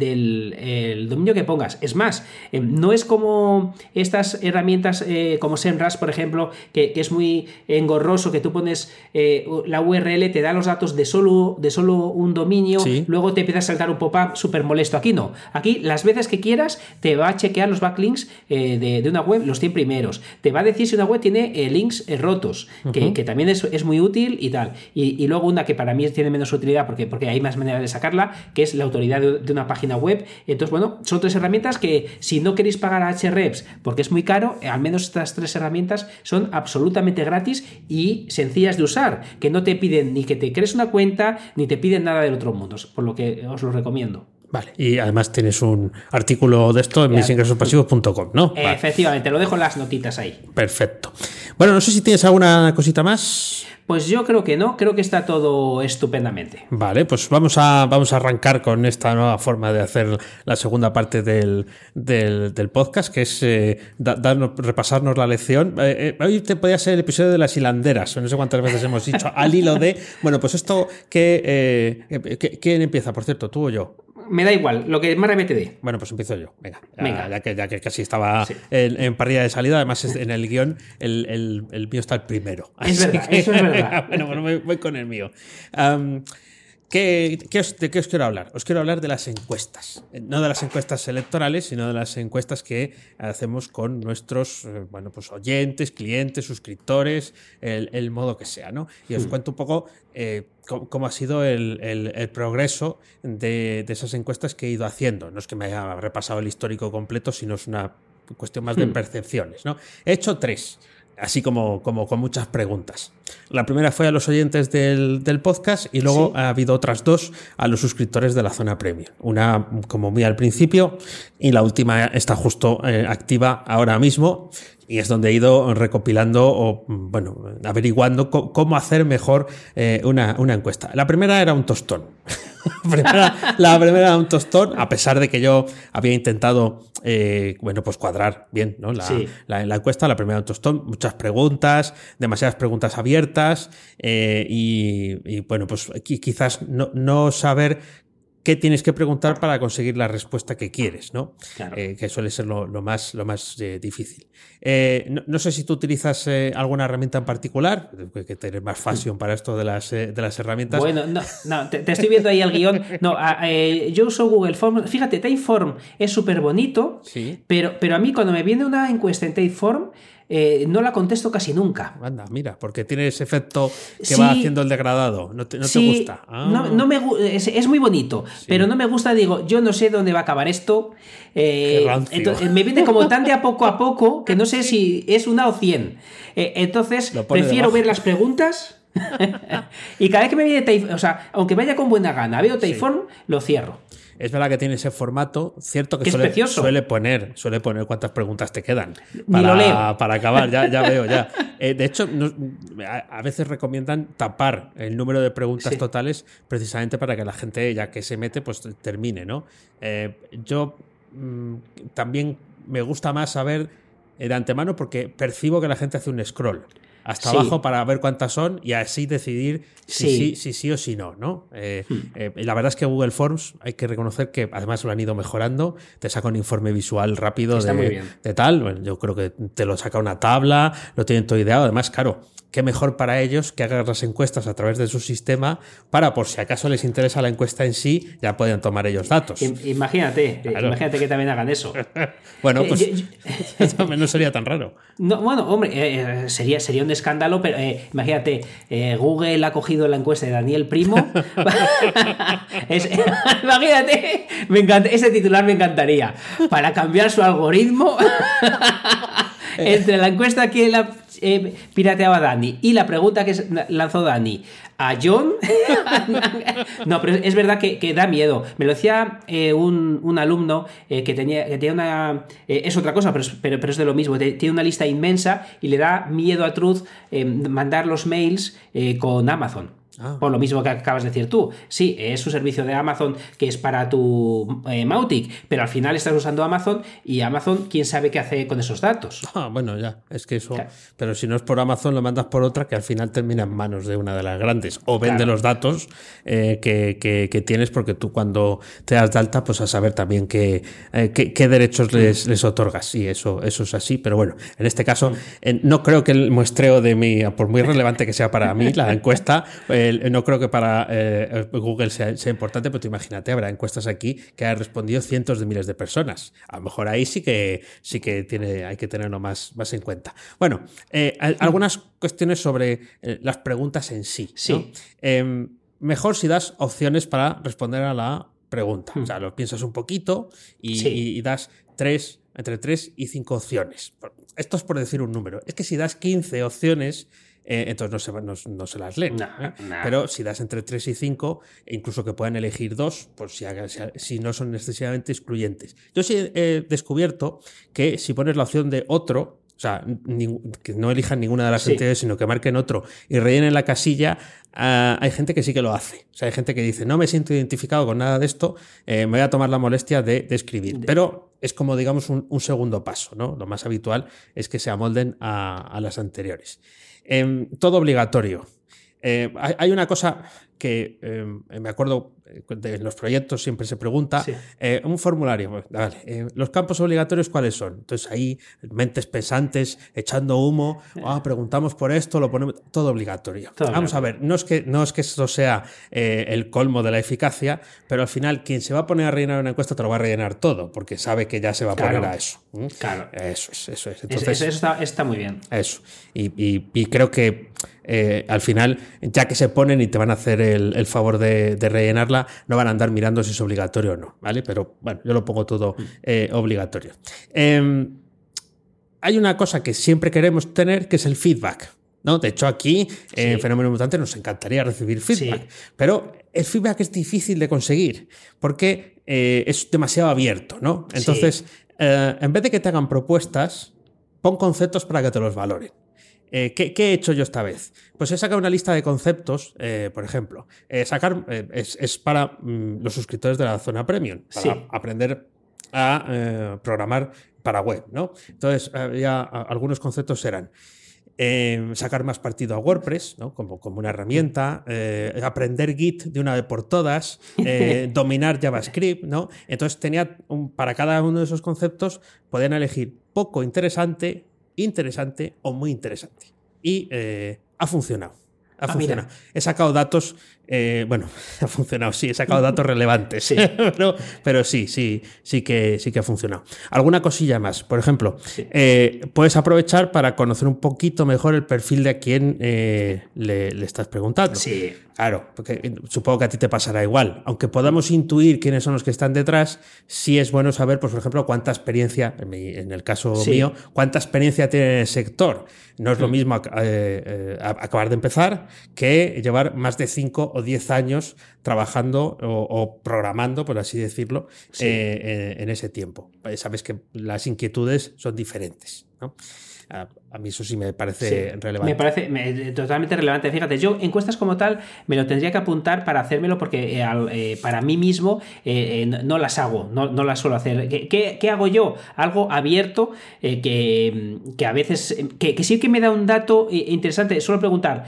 dominio que pongas. Es más, eh, no es como estas herramientas eh, como SEMrush, por ejemplo, que, es muy engorroso, que tú pones eh, la URL, te da los datos de solo, de solo un dominio, luego te empieza a saltar un pop-up súper molesto. Aquí no. Aquí, las veces que quieras, te va a chequear los backlinks de, una web, los 100 primeros. Te va a decir si una web tiene links rotos, que, también es, muy útil y tal. Y, y luego una que para mí tiene menos utilidad porque, porque hay más maneras de sacarla, que es la autoridad de, una página web. Entonces, bueno, son tres herramientas que si no queréis pagar a HREPS porque es muy caro, al menos estas tres herramientas son absolutamente gratis y sencillas de usar, que no te piden ni que te crees una cuenta, ni te piden nada del otro mundo, por lo que os lo recomiendo. Vale, y además tienes un artículo de esto en misingresospasivos.com, ¿no? Efectivamente, lo dejo en las notitas ahí. Perfecto. Bueno, no sé si tienes alguna cosita más. Pues yo creo que no, creo que está todo estupendamente. Vale, pues vamos a, vamos a arrancar con esta nueva forma de hacer la segunda parte del, podcast, que es eh, repasarnos la lección. Eh, eh, hoy te podía ser el episodio de las hilanderas, no sé cuántas veces hemos dicho, al hilo de... Bueno, pues esto, que, ¿quién empieza, por cierto, tú o yo? Me da igual, lo que más remete de. Bueno, pues empiezo yo. Venga, ya, que, ya que, casi estaba en, parrilla de salida, además en el guion el, el, mío está el primero. Es verdad, eso es verdad. bueno, bueno, voy, con el mío. ¿Qué, ¿De qué os quiero hablar? Os quiero hablar de las encuestas. Eh, no de las encuestas electorales, sino de las encuestas que hacemos con nuestros eh, bueno, pues oyentes, clientes, suscriptores, el, modo que sea. ¿no? Y os hmm. cuento un poco eh, cómo, ha sido el, progreso de, esas encuestas que he ido haciendo. No es que me haya repasado el histórico completo, sino es una cuestión más de hmm. percepciones. ¿no? He hecho tres así como, como con muchas preguntas. La primera fue a los oyentes del, podcast y luego ha habido otras dos a los suscriptores de la zona premium. Una como muy al principio y la última está justo eh, activa ahora mismo y es donde he ido recopilando o, bueno, averiguando cómo hacer mejor eh, una, una, encuesta. La primera era un tostón. la primera era un tostón, a pesar de que yo había intentado, eh, bueno, pues cuadrar bien ¿no? la, la, encuesta. La primera era un tostón, muchas preguntas, demasiadas preguntas abiertas eh, y, y, bueno, pues quizás no, no saber qué tienes que preguntar para conseguir la respuesta que quieres, ¿no? Eh, que suele ser lo, más, lo más eh, difícil. Eh, no, sé si tú utilizas alguna herramienta en particular, que tener más fashion para esto de las, de las herramientas. Bueno, no, no te, estoy viendo ahí el guion. No, yo uso Google Forms. Fíjate, Typeform es súper bonito, sí. pero, pero a mí cuando me viene una encuesta en Typeform, eh, no la contesto casi nunca. Anda, mira, porque tiene ese efecto que va haciendo el degradado. No te, gusta. No, me, es, muy bonito, pero no me gusta, digo, yo no sé dónde va a acabar esto. Eh, entonces, me viene como tan de a poco a poco que no sé si es una o cien. Eh, entonces, prefiero ver las preguntas. y cada vez que me viene o sea, aunque vaya con buena gana, veo Typeform, lo cierro. Es verdad que tiene ese formato, cierto que suele, suele, poner, suele poner cuántas preguntas te quedan para, para acabar, ya, ya veo, ya. Eh, de hecho, a, veces recomiendan tapar el número de preguntas totales precisamente para que la gente, ya que se mete, pues termine, ¿no? Eh, yo mm, también me gusta más saber de antemano porque percibo que la gente hace un scroll hasta abajo para ver cuántas son y así decidir si sí, sí, o si no, ¿no? Eh, hmm. eh, la verdad es que Google Forms hay que reconocer que además lo han ido mejorando, te saca un informe visual rápido de, de, tal, yo creo que te lo saca una tabla, lo tienen todo ideado, además, claro, qué mejor para ellos que hagan las encuestas a través de su sistema para, por si acaso les interesa la encuesta en sí, ya pueden tomar ellos datos. Imagínate, imagínate que también hagan eso. bueno, pues no sería tan raro. No, bueno, hombre, eh, eh, sería, sería un escándalo, pero eh, imagínate, Google ha cogido la encuesta de Daniel Primo. imagínate, me encanta, ese titular me encantaría. Para cambiar su algoritmo. entre la encuesta que la eh, pirateaba Dani y la pregunta que lanzó Dani a John. no, pero es verdad que, da miedo. Me lo decía eh, un, alumno eh, que, tenía, que tenía una. es otra cosa, pero, pero, es de lo mismo. Tiene una lista inmensa y le da miedo a Truth mandar los mails con Amazon. Ah. Por lo mismo que acabas de decir tú. Sí, es un servicio de Amazon que es para tu eh, Mautic, pero al final estás usando Amazon y Amazon, quién sabe qué hace con esos datos. Ah, bueno, ya, es que eso. Pero si no es por Amazon, lo mandas por otra que al final termina en manos de una de las grandes. O vende los datos eh, que, tienes, porque tú cuando te das de alta, pues a saber también qué, eh, qué, derechos les, les, otorgas. Sí, eso, eso es así. Pero bueno, en este caso, no creo que el muestreo de mi, por muy relevante que sea para mí, la encuesta. no creo que para eh, Google sea, importante, pero imagínate, habrá encuestas aquí que han respondido cientos de miles de personas. A lo mejor ahí sí que sí que tiene, hay que tenerlo más, más en cuenta. Bueno, eh, algunas cuestiones sobre eh, las preguntas en sí. Sí. Em, mejor si das opciones para responder a la pregunta. O sea, lo piensas un poquito y, das tres, entre tres y cinco opciones. Esto es por decir un número. Es que si das 15 opciones, eh, entonces no se, no, se las leen. ¿eh? Pero si das entre 3 y 5, incluso que puedan elegir dos, por si, si no son excesivamente excluyentes. Yo sí he descubierto que si pones la opción de otro, o sea, que no elijan ninguna de las entidades, sino que marquen otro y rellenen la casilla, ah, hay gente que sí que lo hace. O sea, hay gente que dice, no me siento identificado con nada de esto, eh, me voy a tomar la molestia de, escribir. Pero es como, digamos, un, segundo paso, ¿no? Lo más habitual es que se amolden a, a las anteriores. Em, todo obligatorio. Eh, hay, una cosa que eh, me acuerdo de los proyectos siempre se pregunta, un formulario, pues, vale, los campos obligatorios cuáles son. Entonces ahí mentes pensantes echando humo, ah, preguntamos por esto, lo ponemos todo obligatorio. Vamos a ver, no es que no es que esto sea el colmo de la eficacia, pero al final quien se va a poner a rellenar una encuesta te lo va a rellenar todo, porque sabe que ya se va a poner a eso. Claro. Eso es, eso es. Entonces, eso, está, muy bien. Eso. y creo que eh, al final, ya que se ponen y te van a hacer el, favor de, rellenarla, no van a andar mirando si es obligatorio o no, ¿vale? Pero bueno, yo lo pongo todo eh, obligatorio. Em, hay una cosa que siempre queremos tener, que es el feedback. ¿no? De hecho, aquí en Fenómeno Mutante nos encantaría recibir feedback, pero el feedback es difícil de conseguir porque eh, es demasiado abierto, ¿no? Entonces, en vez de que te hagan propuestas, pon conceptos para que te los valoren. Eh, ¿qué, he hecho yo esta vez? Pues he sacado una lista de conceptos, eh, por ejemplo. Eh, sacar es, para mm, los suscriptores de la zona premium, para aprender a programar para web, ¿no? Entonces, ya algunos conceptos eran sacar más partido a WordPress, ¿no? como, como una herramienta, aprender Git de una vez por todas, dominar JavaScript, ¿no? Entonces tenía para cada uno de esos conceptos podían elegir poco interesante, interesante o muy interesante. Y eh, ha funcionado. Ha ah, funcionado. He sacado datos, eh, bueno, ha funcionado, sí, he sacado datos relevantes, sí. pero, sí, sí, sí que, sí que ha funcionado. Alguna cosilla más, por ejemplo, eh, puedes aprovechar para conocer un poquito mejor el perfil de a quien le, le, estás preguntando. Sí. Claro, porque supongo que a ti te pasará igual. Aunque podamos intuir quiénes son los que están detrás, sí es bueno saber, pues, por ejemplo, cuánta experiencia, en el caso mío, cuánta experiencia tiene en el sector. No es lo mm. mismo eh, eh, acabar de empezar que llevar más de 5 o 10 años trabajando o, programando, por así decirlo, eh, en ese tiempo. Sabes que las inquietudes son diferentes. ¿no? A, mí eso sí me parece relevante. Me parece totalmente relevante. Fíjate, yo encuestas como tal me lo tendría que apuntar para hacérmelo porque eh, eh, para mí mismo eh, no, las hago, no, las suelo hacer. ¿Qué, hago yo? Algo abierto que, a veces, que, sí que me da un dato interesante. Suelo preguntar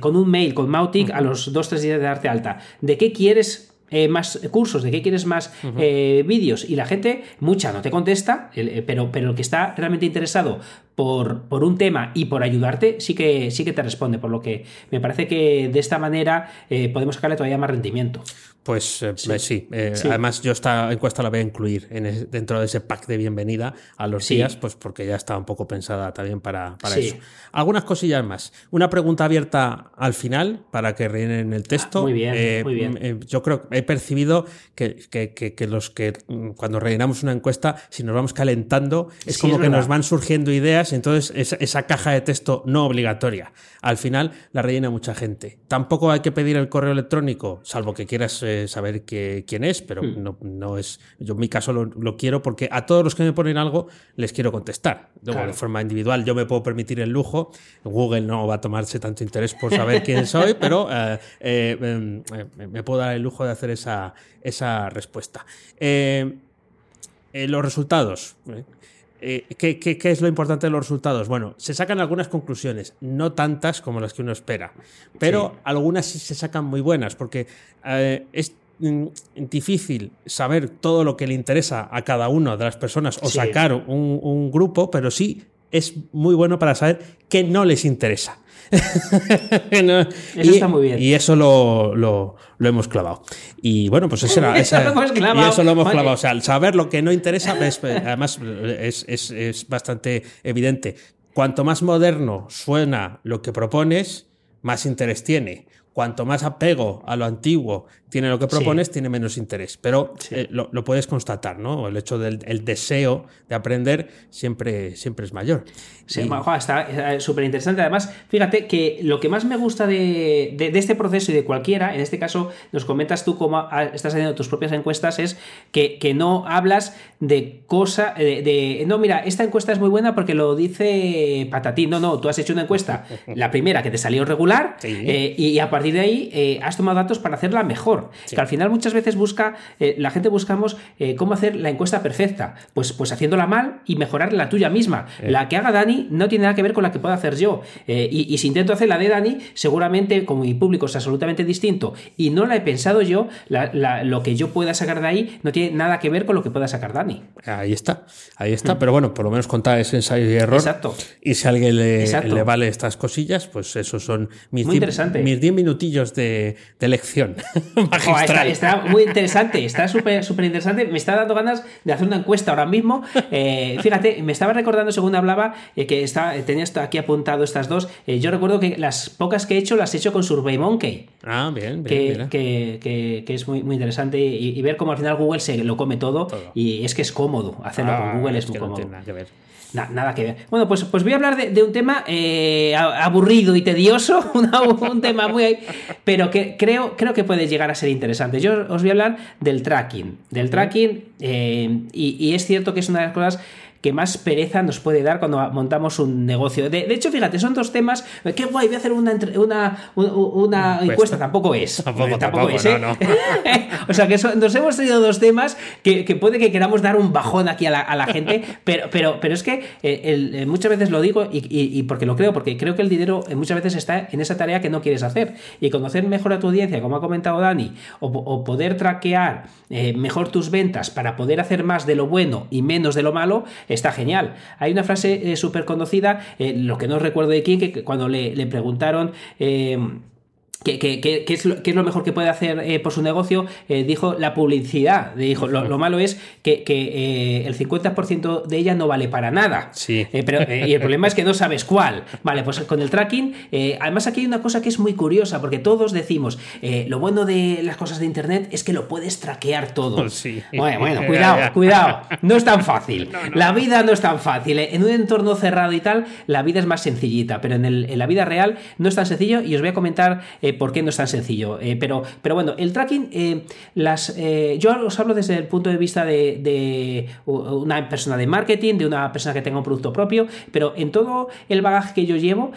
con un mail, con Mautic, a los dos, tres días de darte alta, ¿de qué quieres eh, más cursos, de qué quieres más eh, vídeos y la gente, mucha no te contesta, eh, pero, pero el que está realmente interesado por, por, un tema y por ayudarte, sí que, sí que te responde, por lo que me parece que de esta manera podemos sacarle todavía más rendimiento. Pues eh, sí, eh, además yo esta encuesta la voy a incluir en dentro de ese pack de bienvenida a los días, pues porque ya está un poco pensada también para, para eso. Algunas cosillas más. Una pregunta abierta al final para que rellenen el texto. muy bien, eh, muy bien. yo creo que he percibido que, que, que, los que mm, cuando rellenamos una encuesta, si nos vamos calentando, es como que nos van surgiendo ideas, entonces esa, esa caja de texto no obligatoria. Al final la rellena mucha gente. Tampoco hay que pedir el correo electrónico, salvo que quieras saber quién es, pero hmm. no, no, es. Yo en mi caso lo, quiero porque a todos los que me ponen algo les quiero contestar. De forma individual yo me puedo permitir el lujo. Google no va a tomarse tanto interés por saber quién soy, pero eh, eh, em, eh, me puedo dar el lujo de hacer esa, esa respuesta. los resultados. ¿Qué, qué, es lo importante de los resultados? Bueno, se sacan algunas conclusiones, no tantas como las que uno espera, pero algunas sí se sacan muy buenas, porque es mm, difícil saber todo lo que le interesa a cada una de las personas o sacar un, grupo, pero sí es muy bueno para saber qué no les interesa. eso y, está muy bien. Y eso lo, lo, hemos clavado. Y bueno, pues eso era. eso lo hemos clavado. Y eso lo hemos clavado. O sea, saber lo que no interesa, pues, además es, es, es bastante evidente. Cuanto más moderno suena lo que propones, más interés tiene. Cuanto más apego a lo antiguo tiene lo que propones, tiene menos interés. Pero eh, lo, puedes constatar, ¿no? El hecho del deseo de aprender siempre, siempre es mayor. Sí, está súper interesante. Además, fíjate que lo que más me gusta de, este proceso y de cualquiera, en este caso nos comentas tú cómo estás haciendo tus propias encuestas, es que, no hablas de cosa, de, no, mira, esta encuesta es muy buena porque lo dice Patatín. No, no, tú has hecho una encuesta, la primera que te salió regular, eh, y a partir de ahí eh, has tomado datos para hacerla mejor. Que al final muchas veces busca, eh, la gente buscamos eh, cómo hacer la encuesta perfecta. Pues, pues haciéndola mal y mejorar la tuya misma. La que haga Dani no tiene nada que ver con la que pueda hacer yo. Y, si intento hacer la de Dani, seguramente como mi público es absolutamente distinto y no la he pensado yo, lo que yo pueda sacar de ahí no tiene nada que ver con lo que pueda sacar Dani. Ahí está, ahí está. Mm. Pero bueno, por lo menos contar ese ensayo y error. Exacto. Y si a alguien le, le vale estas cosillas, pues esos son mis, mis 10 minutillos de, de lección. está, muy interesante, está súper súper interesante. Me está dando ganas de hacer una encuesta ahora mismo. Eh, fíjate, me estaba recordando según hablaba eh, que está, tenía aquí apuntado estas dos. Eh, yo recuerdo que las pocas que he hecho las he hecho con Survey Monkey. Ah, bien, bien. Que, que, que, es muy, muy interesante y, ver cómo al final Google se lo come todo, y es que es cómodo hacerlo con ah, Google, es, muy cómodo. nada que ver nada que ver. Bueno, pues, pues voy a hablar de, un tema eh, aburrido y tedioso, un tema muy... pero que creo, creo que puede llegar a ser interesante. Yo os voy a hablar del tracking. Del tracking, eh, y, es cierto que es una de las cosas que más pereza nos puede dar cuando montamos un negocio. De, hecho, fíjate, son dos temas. Qué guay, voy a hacer una, una, una encuesta. Tampoco es. Tampoco, es. ¿eh? o sea, que nos hemos tenido dos temas que, puede que queramos dar un bajón aquí a la, gente, pero, pero, pero es que eh, eh, muchas veces lo digo y, porque lo creo, porque creo que el dinero muchas veces está en esa tarea que no quieres hacer. Y conocer mejor a tu audiencia, como ha comentado Dani, o, poder traquear mejor tus ventas para poder hacer más de lo bueno y menos de lo malo, está genial. Hay una frase eh, súper conocida, eh, lo que no recuerdo de quién, que cuando le, le preguntaron... Eh, ¿Qué, es lo, mejor que puede hacer eh, por su negocio? Eh, dijo la publicidad. Dijo, lo, malo es que, eh, el 50% de ella no vale para nada. Sí. pero, y el problema es que no sabes cuál. Vale, pues con el tracking, además aquí hay una cosa que es muy curiosa, porque todos decimos, lo bueno de las cosas de Internet es que lo puedes traquear todo. Sí. Bueno, bueno, cuidado, cuidado. No es tan fácil. La vida no es tan fácil. En un entorno cerrado y tal, la vida es más sencillita, pero en, en la vida real no es tan sencillo y os voy a comentar eh, por qué no es tan sencillo. Eh, pero, pero bueno, el tracking, eh, las, yo os hablo desde el punto de vista de, una persona de marketing, de una persona que tenga un producto propio, pero en todo el bagaje que yo llevo,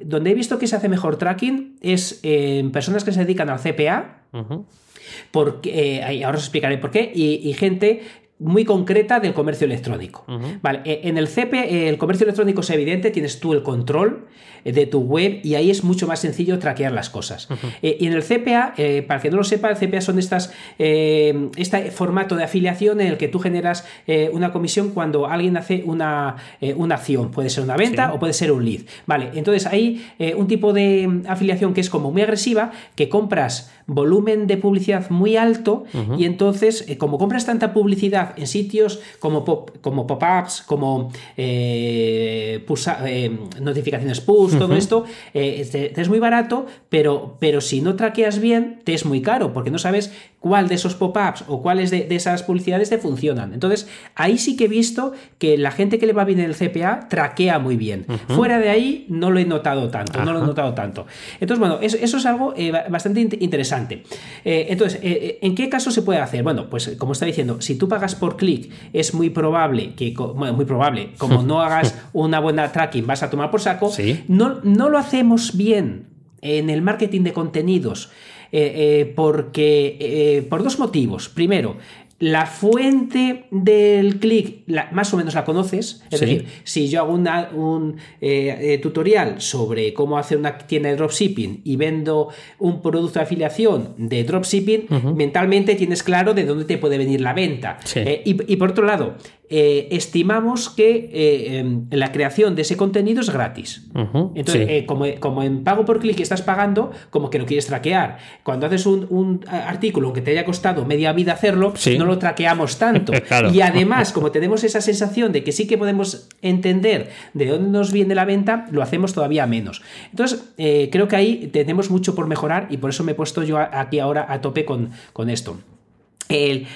donde he visto que se hace mejor tracking es en personas que se dedican al CPA. Porque, ahora os explicaré por qué, y, gente muy concreta del comercio electrónico. Vale, en el CP, el comercio electrónico es evidente, tienes tú el control, de tu web y ahí es mucho más sencillo traquear las cosas. Eh, y en el CPA, eh, para que no lo sepa, el CPA son estas, eh, este formato de afiliación en el que tú generas una comisión cuando alguien hace una, una acción. Puede ser una venta o puede ser un lead. Vale, entonces hay un tipo de afiliación que es como muy agresiva, que compras volumen de publicidad muy alto y entonces, como compras tanta publicidad en sitios como pop-ups, como, pop como notificaciones push, todo esto, eh, te, es muy barato, pero, pero si no traqueas bien, te es muy caro, porque no sabes cuál de esos pop-ups o cuáles de, esas publicidades te funcionan. Entonces, ahí sí que he visto que la gente que le va bien en el CPA traquea muy bien. Fuera de ahí no lo he notado tanto, no lo he notado tanto. Entonces, bueno, eso, es algo eh, bastante interesante. Eh, entonces, ¿en qué caso se puede hacer? Bueno, pues como está diciendo, si tú pagas por clic, es muy probable que, bueno, muy probable, como no hagas una buena tracking, vas a tomar por saco. ¿Sí? no, lo hacemos bien en el marketing de contenidos. Eh, eh, porque eh, por dos motivos. Primero, la fuente del clic más o menos la conoces. Es decir, si yo hago un tutorial sobre cómo hacer una tienda de dropshipping y vendo un producto de afiliación de dropshipping, mentalmente tienes claro de dónde te puede venir la venta. y, por otro lado, eh, estimamos que eh, em, la creación de ese contenido es gratis. Entonces, eh, como, en pago por clic estás pagando, como que lo quieres traquear. Cuando haces un, artículo que te haya costado media vida hacerlo, no lo traqueamos tanto. Y además, como tenemos esa sensación de que sí que podemos entender de dónde nos viene la venta, lo hacemos todavía menos. Entonces, creo que ahí tenemos mucho por mejorar y por eso me he puesto yo aquí ahora a tope con, con esto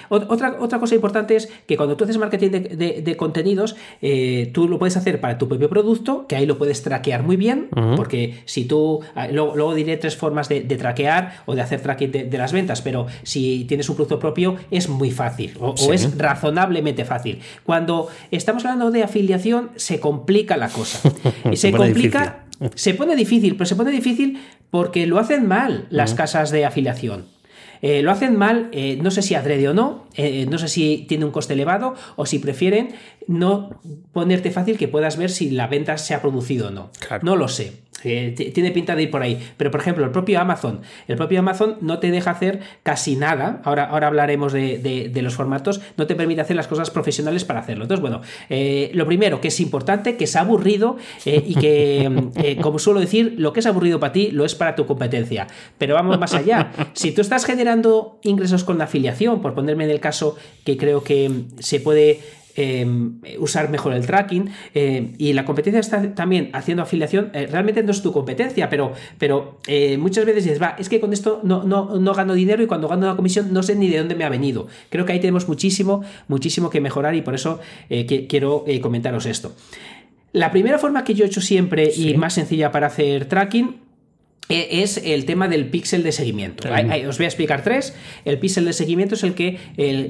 otra, otra cosa importante es que cuando tú haces marketing de, contenidos, eh, tú lo puedes hacer para tu propio producto, que ahí lo puedes traquear muy bien, porque si tú, ah, luego, diré tres formas de, traquear o de hacer tracking de, las ventas, pero si tienes un producto propio es muy fácil o, es razonablemente fácil. Cuando estamos hablando de afiliación se complica la cosa. se complica Se pone difícil, pero se pone difícil porque lo hacen mal las casas de afiliación. Eh, lo hacen mal, eh, no sé si adrede o no, eh, no sé si tiene un coste elevado o si prefieren no ponerte fácil que puedas ver si la venta se ha producido o no. No lo sé. Tiene pinta de ir por ahí. Pero, por ejemplo, el propio Amazon. El propio Amazon no te deja hacer casi nada. Ahora, ahora hablaremos de, los formatos. No te permite hacer las cosas profesionales para hacerlo. Entonces, bueno, lo primero que es importante, que es aburrido y que, como suelo decir, lo que es aburrido para ti lo es para tu competencia. Pero vamos más allá. Si tú estás generando ingresos con la afiliación, por ponerme en el caso que creo que se puede em, usar mejor el tracking em, y la competencia está también haciendo afiliación, eh, realmente no es tu competencia, pero, pero eh, muchas veces dices, va, es que con esto no, no, no, gano dinero y cuando gano una comisión no sé ni de dónde me ha venido. Creo que ahí tenemos muchísimo, muchísimo que mejorar y por eso eh, quiero comentaros esto. La primera forma que yo he hecho siempre y más sencilla para hacer tracking es el tema del píxel de seguimiento. os voy a explicar tres. El píxel de seguimiento es el que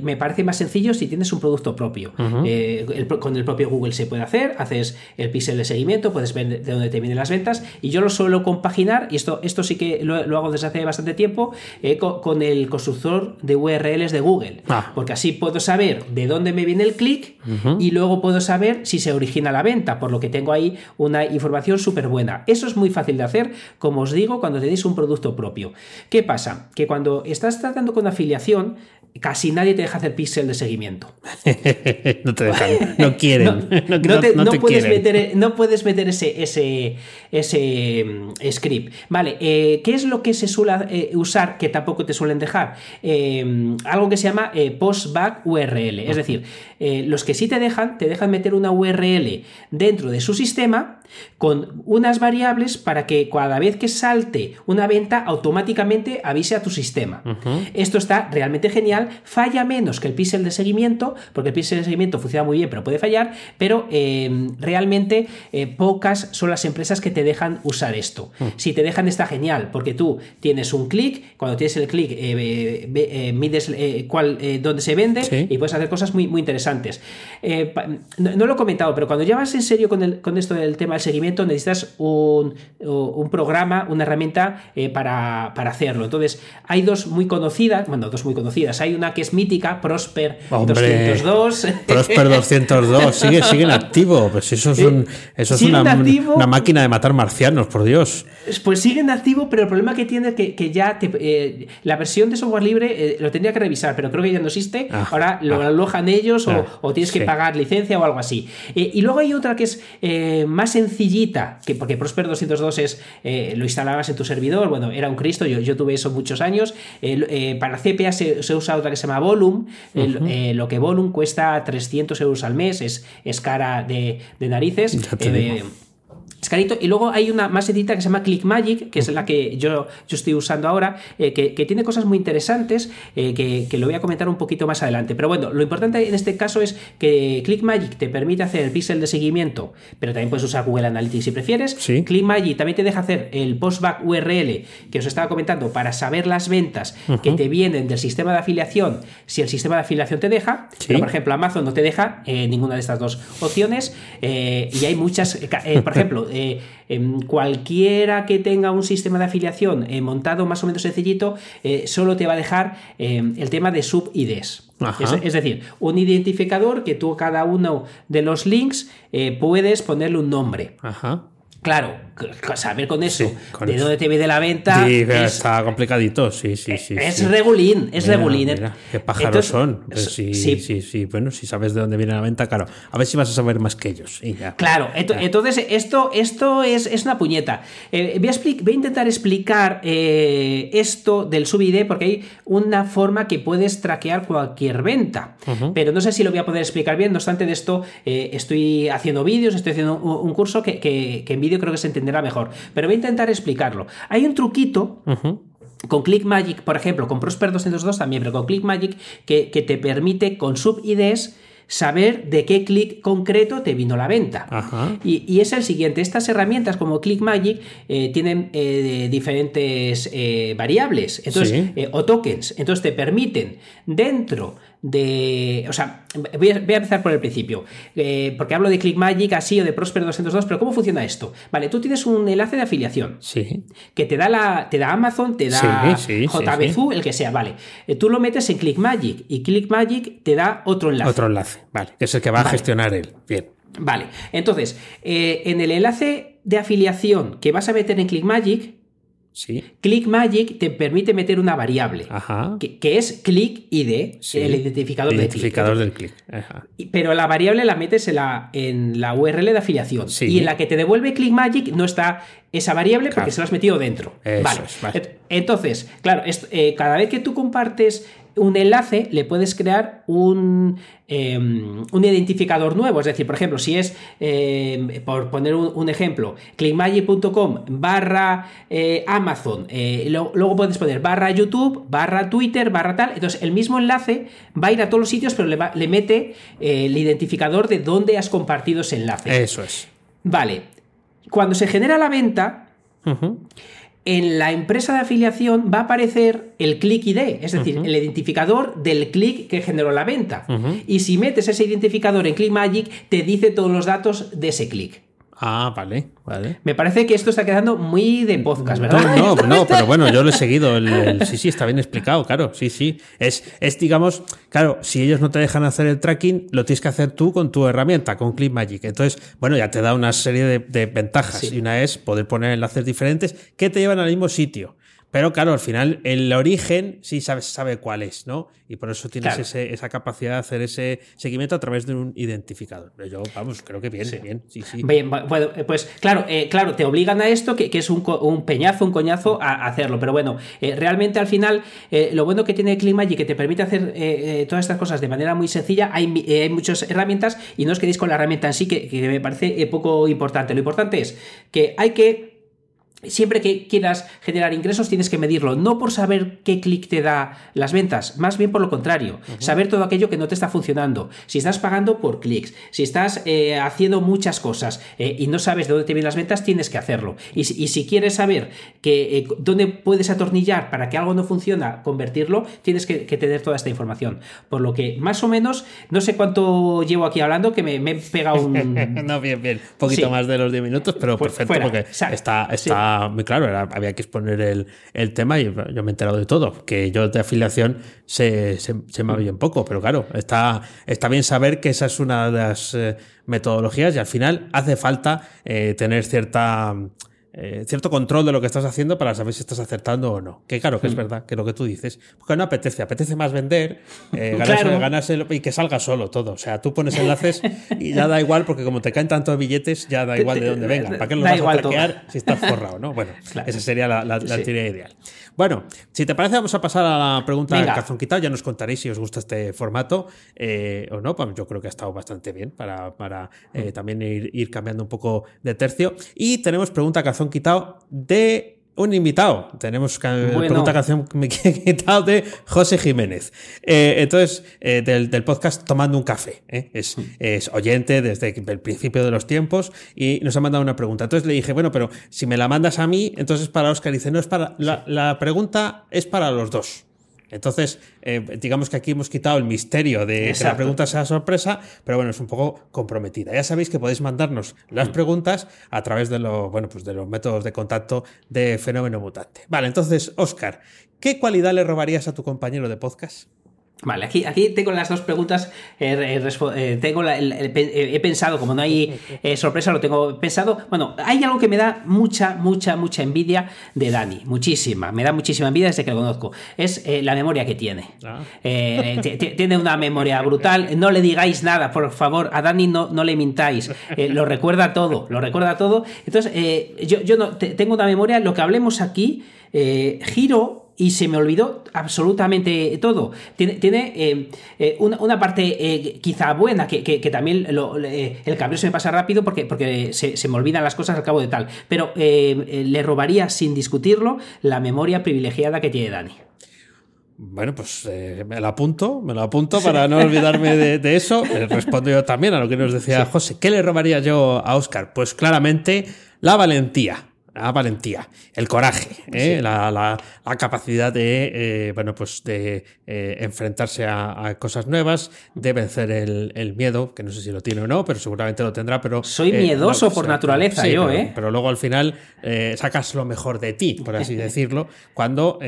me parece más sencillo si tienes un producto propio. Eh, con el propio Google se puede hacer, haces el píxel de seguimiento, puedes ver de dónde te vienen las ventas y yo lo suelo compaginar, y esto, esto sí que lo, hago desde hace bastante tiempo, eh, con, el constructor de URLs de Google. Ah. Porque así puedo saber de dónde me viene el clic y luego puedo saber si se origina la venta, por lo que tengo ahí una información súper buena. Eso es muy fácil de hacer, como os digo cuando tenéis un producto propio. ¿Qué pasa? Que cuando estás tratando con afiliación, casi nadie te deja hacer pixel de seguimiento. no te dejan, no quieren. No, puedes, meter, no puedes meter ese, ese, ese mm, script. Vale, eh, ¿qué es lo que se suele eh, usar que tampoco te suelen dejar? Eh, algo que se llama postback URL. Es decir, los que sí te dejan, te dejan meter una URL dentro de su sistema con unas variables para que cada vez que salte una venta automáticamente avise a tu sistema. Esto está realmente genial, falla menos que el pixel de seguimiento, porque el pixel de seguimiento funciona muy bien, pero puede fallar, pero eh, realmente eh, pocas son las empresas que te dejan usar esto. Si te dejan está genial, porque tú tienes un clic, cuando tienes el clic eh, mides cuál, dónde se vende y puedes hacer cosas muy, muy interesantes. No, lo he comentado, pero cuando ya vas en serio con, el, con esto del tema seguimiento necesitas un, programa, una herramienta eh, para, hacerlo. Entonces, hay dos muy conocidas, bueno, dos muy conocidas. Hay una que es mítica, Prosper 202. Prosper 202, sigue, sigue en activo. Pues eso es, un, eso es una, una, máquina de matar marcianos, por Dios. Pues sigue en activo, pero el problema que tiene es que, ya eh, la versión de software libre eh, lo tendría que revisar, pero creo que ya no existe. Ah, Ahora lo ah. alojan ellos o, ah, tienes que pagar licencia o algo así. y luego hay otra que es más sencilla sencillita, que porque Prosper 202 es, eh, lo instalabas en tu servidor, bueno, era un Cristo, yo, yo tuve eso muchos años. Eh, para CPA se, usa otra que se llama Volume, eh, lo que Volume cuesta 300 euros al mes, es, es cara de, de narices. Y luego hay una más edita que se llama ClickMagick, que es la que yo, yo estoy usando ahora, eh, que, tiene cosas muy interesantes eh, que, lo voy a comentar un poquito más adelante. Pero bueno, lo importante en este caso es que ClickMagick te permite hacer el pixel de seguimiento, pero también puedes usar Google Analytics si prefieres. ClickMagick también te deja hacer el postback URL que os estaba comentando para saber las ventas que te vienen del sistema de afiliación, si el sistema de afiliación te deja. Pero por ejemplo, Amazon no te deja eh, ninguna de estas dos opciones. y hay muchas, por ejemplo, eh, em, cualquiera que tenga un sistema de afiliación eh, montado más o menos sencillito, eh, solo te va a dejar em, el tema de sub-IDs. Es, es, decir, un identificador que tú cada uno de los links puedes ponerle un nombre. Ajá. Claro, saber con eso de dónde te viene la venta. Sí, está complicadito, sí, sí, sí. Es regulín, es regulín. qué pájaros son. Pues sí, sí, sí, Bueno, si sabes de dónde viene la venta, claro. A ver si vas a saber más que ellos. Claro, entonces esto, esto es, es una puñeta. Eh, voy, a voy, a intentar explicar eh, esto del sub-ID porque hay una forma que puedes traquear cualquier venta. Pero no sé si lo voy a poder explicar bien. No obstante, de esto eh, estoy haciendo vídeos, estoy haciendo un, curso que, que, que en vídeo creo que se entenderá mejor. Pero voy a intentar explicarlo. Hay un truquito. Con ClickMagick, por ejemplo, con Prosper 202 también, pero con ClickMagick que, que te permite con sub-IDs saber de qué clic concreto te vino la venta. Y, es el siguiente, estas herramientas como ClickMagick eh, tienen eh, diferentes eh, variables entonces, o tokens, entonces te permiten dentro de. O sea, voy a, empezar por el principio. Eh, porque hablo de ClickMagic así o de Prosper 202, pero ¿cómo funciona esto? Vale, tú tienes un enlace de afiliación. Sí. Que te da la. Te da Amazon, te da JBFU, el que sea, vale. Eh, tú lo metes en ClickMagic y ClickMagic te da otro enlace. Otro enlace, vale. Es el que va a gestionar él. Bien. Vale. Entonces, eh, en el enlace de afiliación que vas a meter en ClickMagic, Sí. ClickMagic te permite meter una variable que, es click ID, el identificador, identificador del click. Pero la variable la metes en la, en la URL de afiliación. Y en la que te devuelve ClickMagic no está esa variable porque se la has metido dentro. vale. Entonces, claro, eh, cada vez que tú compartes un enlace le puedes crear un, em, un, identificador nuevo. Es decir, por ejemplo, si es, em, por poner un, ejemplo, clickmagic.com barra eh, Amazon, eh, luego puedes poner barra YouTube, barra Twitter, barra tal. Entonces, el mismo enlace va a ir a todos los sitios, pero le, le mete eh, el identificador de dónde has compartido ese enlace. Eso es. Vale. Cuando se genera la venta, en la empresa de afiliación va a aparecer el click ID, es decir, el identificador del click que generó la venta. Y si metes ese identificador en ClickMagic, te dice todos los datos de ese click. Ah, vale, vale. Me parece que esto está quedando muy de podcast, ¿verdad? No, no, pero bueno, yo lo he seguido. sí, sí, está bien explicado, claro. Sí, sí. Es, es, digamos, claro, si ellos no te dejan hacer el tracking, lo tienes que hacer tú con tu herramienta, con ClickMagic. Entonces, bueno, ya te da una serie de, ventajas. Y una es poder poner enlaces diferentes que te llevan al mismo sitio. Pero claro, al final el origen sí sabe, sabe cuál es, ¿no? Y por eso tienes esa capacidad de hacer ese seguimiento a través de un identificador. Yo, vamos, creo que bien, bien, sí, sí. Bien, bueno, pues claro, eh, claro, te obligan a esto, que, es un, peñazo, un coñazo a hacerlo. Pero bueno, eh, realmente al final, eh, lo bueno que tiene y que te permite hacer todas estas cosas de manera muy sencilla, hay, hay, muchas herramientas y no os quedéis con la herramienta en sí, que, que me parece poco importante. Lo importante es que hay que Siempre que quieras generar ingresos tienes que medirlo, no por saber qué clic te da las ventas, más bien por lo contrario, saber todo aquello que no te está funcionando. Si estás pagando por clics, si estás eh, haciendo muchas cosas eh, y no sabes de dónde te vienen las ventas, tienes que hacerlo. Y, si quieres saber que, eh, dónde puedes atornillar para que algo no funciona, convertirlo, tienes que, tener toda esta información. Por lo que más o menos, no sé cuánto llevo aquí hablando, que me, he pegado un... no, bien, bien, un poquito más de los 10 minutos, pero pues perfecto porque está... está muy claro, había que exponer el, tema y yo me he enterado de todo. Que yo de afiliación se, se, me ha bien poco, pero claro, está, está bien saber que esa es una de las eh, metodologías y al final hace falta eh, tener cierta eh, cierto control de lo que estás haciendo para saber si estás acertando o no. Que claro, que es hmm. verdad, que lo que tú dices, porque no apetece, apetece más vender, eh, ganarse, y que salga solo todo. O sea, tú pones enlaces y ya da igual, porque como te caen tantos billetes, ya da igual de dónde vengan. ¿Para qué lo vas a traquear si estás forrado? ¿no? Bueno, esa sería la, la, teoría ideal. Bueno, si te parece, vamos a pasar a la pregunta del calzón quitado. Ya nos contaréis si os gusta este formato eh, o no. Pues yo creo que ha estado bastante bien para, para hmm. también ir, ir, cambiando un poco de tercio. Y tenemos pregunta calzón quitado de un invitado. Tenemos pregunta canción me quitado de José Jiménez. Eh, entonces, eh, del, podcast Tomando un Café. ¿eh? Es, es, oyente desde el principio de los tiempos y nos ha mandado una pregunta. Entonces le dije, bueno, pero si me la mandas a mí, entonces para Oscar dice, no es para. La, la pregunta es para los dos. Entonces, eh, digamos que aquí hemos quitado el misterio de que la pregunta sea sorpresa, pero bueno, es un poco comprometida. Ya sabéis que podéis mandarnos las mm. preguntas a través de, lo, bueno, pues de los métodos de contacto de Fenómeno Mutante. Vale, entonces, Oscar, ¿qué cualidad le robarías a tu compañero de podcast? Vale, aquí, aquí tengo las dos preguntas. Eh, eh, tengo he pensado, como no hay eh, sorpresa, lo tengo pensado. Bueno, hay algo que me da mucha, mucha, mucha envidia de Dani. Muchísima. Me da muchísima envidia desde que lo conozco. Es la memoria que tiene. Ah. tiene una memoria brutal. No le digáis nada, por favor. A Dani no, no le mintáis. lo recuerda todo. Lo recuerda todo. Entonces, yo, yo no, tengo una memoria. Lo que hablemos aquí, giro y se me olvidó absolutamente todo. Tiene, tiene eh, eh, una, parte eh, quizá buena, que, también el cambio se me pasa rápido porque, porque se, me olvidan las cosas al cabo de tal, pero le robaría sin discutirlo la memoria privilegiada que tiene Dani. Bueno, pues me lo apunto, me lo apunto para no olvidarme de, eso. respondo yo también a lo que nos decía José. ¿Qué le robaría yo a Oscar? Pues claramente la valentía. La valentía, el coraje, ¿eh? la, capacidad de, eh, bueno, pues de eh, enfrentarse a, cosas nuevas, de vencer el, miedo, que no sé si lo tiene o no, pero seguramente lo tendrá. Pero soy miedoso por naturaleza, yo, pero, ¿eh? Pero luego al final sacas lo mejor de ti, por así decirlo, cuando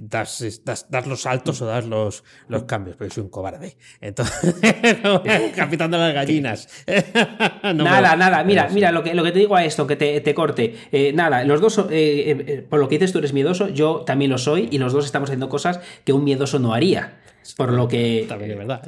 das, das, los saltos o das los, los cambios, pero soy un cobarde. Entonces, capitán de las gallinas. nada, nada. Mira, mira, lo que, lo que te digo a esto, que te, corte. Eh, nada, los dos, eh, eh, por lo que dices tú eres miedoso, yo también lo soy y los dos estamos haciendo cosas que un miedoso no haría. Por lo que. También es verdad.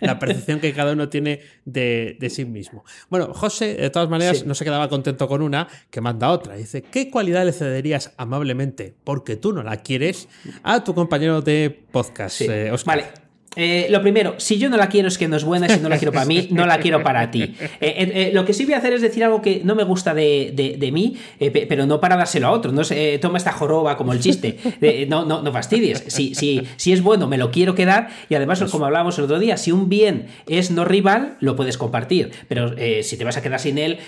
La, percepción que cada uno tiene de, sí mismo. Bueno, José, de todas maneras, no se quedaba contento con una que manda otra. Dice: ¿Qué cualidad le cederías amablemente, porque tú no la quieres, a tu compañero de podcast, Oscar? Vale. Eh, lo primero, si yo no la quiero es que no es buena, si no la quiero para mí, no la quiero para ti. Eh, eh, lo que sí voy a hacer es decir algo que no me gusta de, mí, pero no para dárselo a otro. No toma esta joroba como el chiste. no, no, no fastidies. Si, si, si, es bueno, me lo quiero quedar. Y además, como hablábamos el otro día, si un bien es no rival, lo puedes compartir. Pero si te vas a quedar sin él,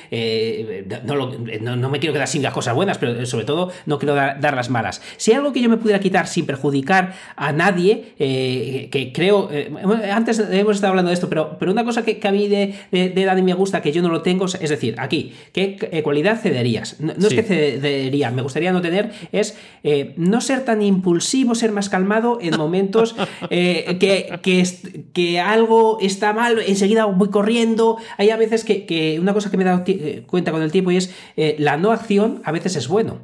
no, me quiero quedar sin las cosas buenas, pero sobre todo no quiero dar, dar las malas. Si hay algo que yo me pudiera quitar sin perjudicar a nadie, que creo eh, antes hemos estado hablando de esto, pero, pero una cosa que, a mí de, de, Dani me gusta, que yo no lo tengo, es decir, aquí, ¿qué eh, cualidad cederías? No, es que cedería, me gustaría no tener, es eh, no ser tan impulsivo, ser más calmado en momentos que, que, algo está mal, enseguida voy corriendo. Hay a veces que, una cosa que me he dado cuenta con el tiempo y es la no acción a veces es bueno.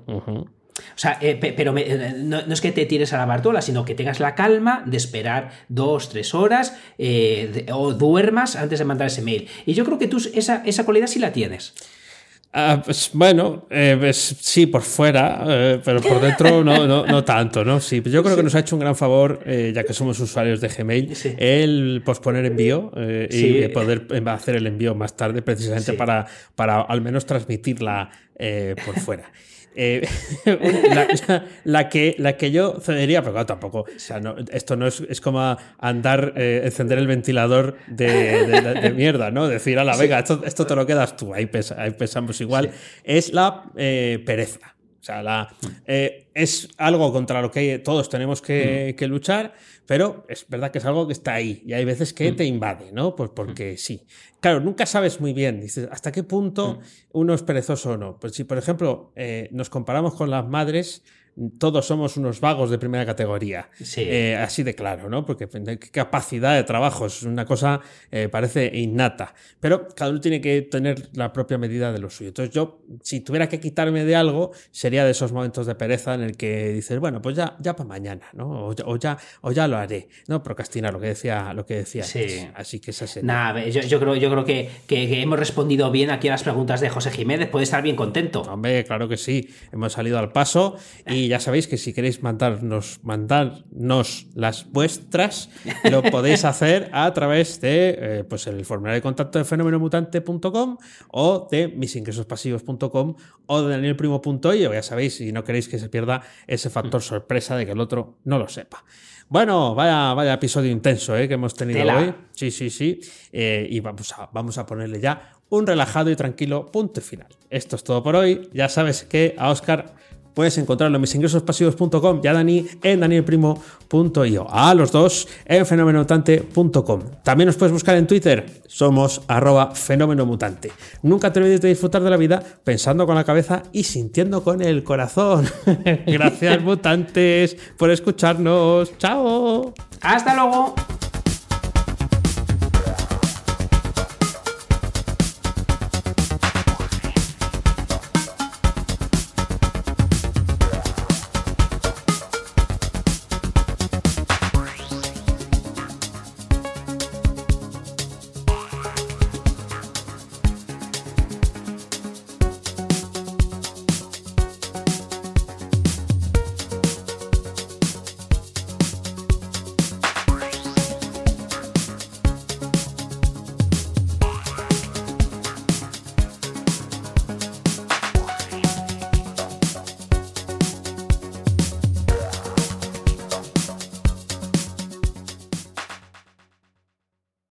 O sea, eh, pero eh, no, es que te tires a la bartola, sino que tengas la calma de esperar dos, tres horas eh, o duermas antes de mandar ese mail. Y yo creo que tú esa, esa cualidad sí la tienes. Ah, pues, bueno, pues, sí, por fuera, pero por dentro no, no, tanto, ¿no? Sí, yo creo que nos ha hecho un gran favor, ya que somos usuarios de Gmail, el posponer envío y poder hacer el envío más tarde, precisamente para, para al menos transmitirla por fuera. Eh, la, que, la que yo cedería, pero claro, tampoco, o sea, esto no es, es como andar, eh, encender el ventilador de, mierda, ¿no? Decir, a la venga, esto, esto, te lo quedas tú, ahí, pensamos igual, es la eh, pereza. O sea, la, es algo contra lo que todos tenemos que, mm. que, luchar, pero es verdad que es algo que está ahí y hay veces que mm. te invade, ¿no? Pues porque mm. sí. Claro, nunca sabes muy bien, dices, hasta qué punto uno es perezoso o no. Pues si, por ejemplo, eh, nos comparamos con las madres, todos somos unos vagos de primera categoría. Eh, así de claro, ¿no? Porque qué capacidad de trabajo es una cosa, eh, parece innata. Pero cada uno tiene que tener la propia medida de lo suyo. Entonces, yo, si tuviera que quitarme de algo, sería de esos momentos de pereza en el que dices, bueno, pues ya, ya para mañana, ¿no? O ya, o ya, lo haré, ¿no? Procrastinar, lo que decía, lo que decía. Sí. Así que esa sería. Nada, yo, creo, yo creo que, que, hemos respondido bien aquí a las preguntas de José Jiménez. Puede estar bien contento. Hombre, claro que sí. Hemos salido al paso y ya sabéis que si queréis mandarnos, mandarnos las vuestras, lo podéis hacer a través de eh, pues el formulario de contacto de fenomenomutante.com o de misingresospasivos.com o de danielprimo.io. Ya sabéis, si no queréis que se pierda ese factor sorpresa de que el otro no lo sepa. Bueno, vaya, vaya episodio intenso eh, que hemos tenido hoy. Sí, sí, sí. Eh, y vamos a, vamos a ponerle ya un relajado y tranquilo punto final. Esto es todo por hoy. Ya sabes que a Oscar puedes encontrarlo en misingresospasivos.com y a Dani en danielprimo.io. A los dos en fenomenotante.com. También nos puedes buscar en Twitter. Somos arroba fenomenomutante. Nunca te olvides de disfrutar de la vida pensando con la cabeza y sintiendo con el corazón. Gracias, mutantes, por escucharnos. ¡Chao! ¡Hasta luego!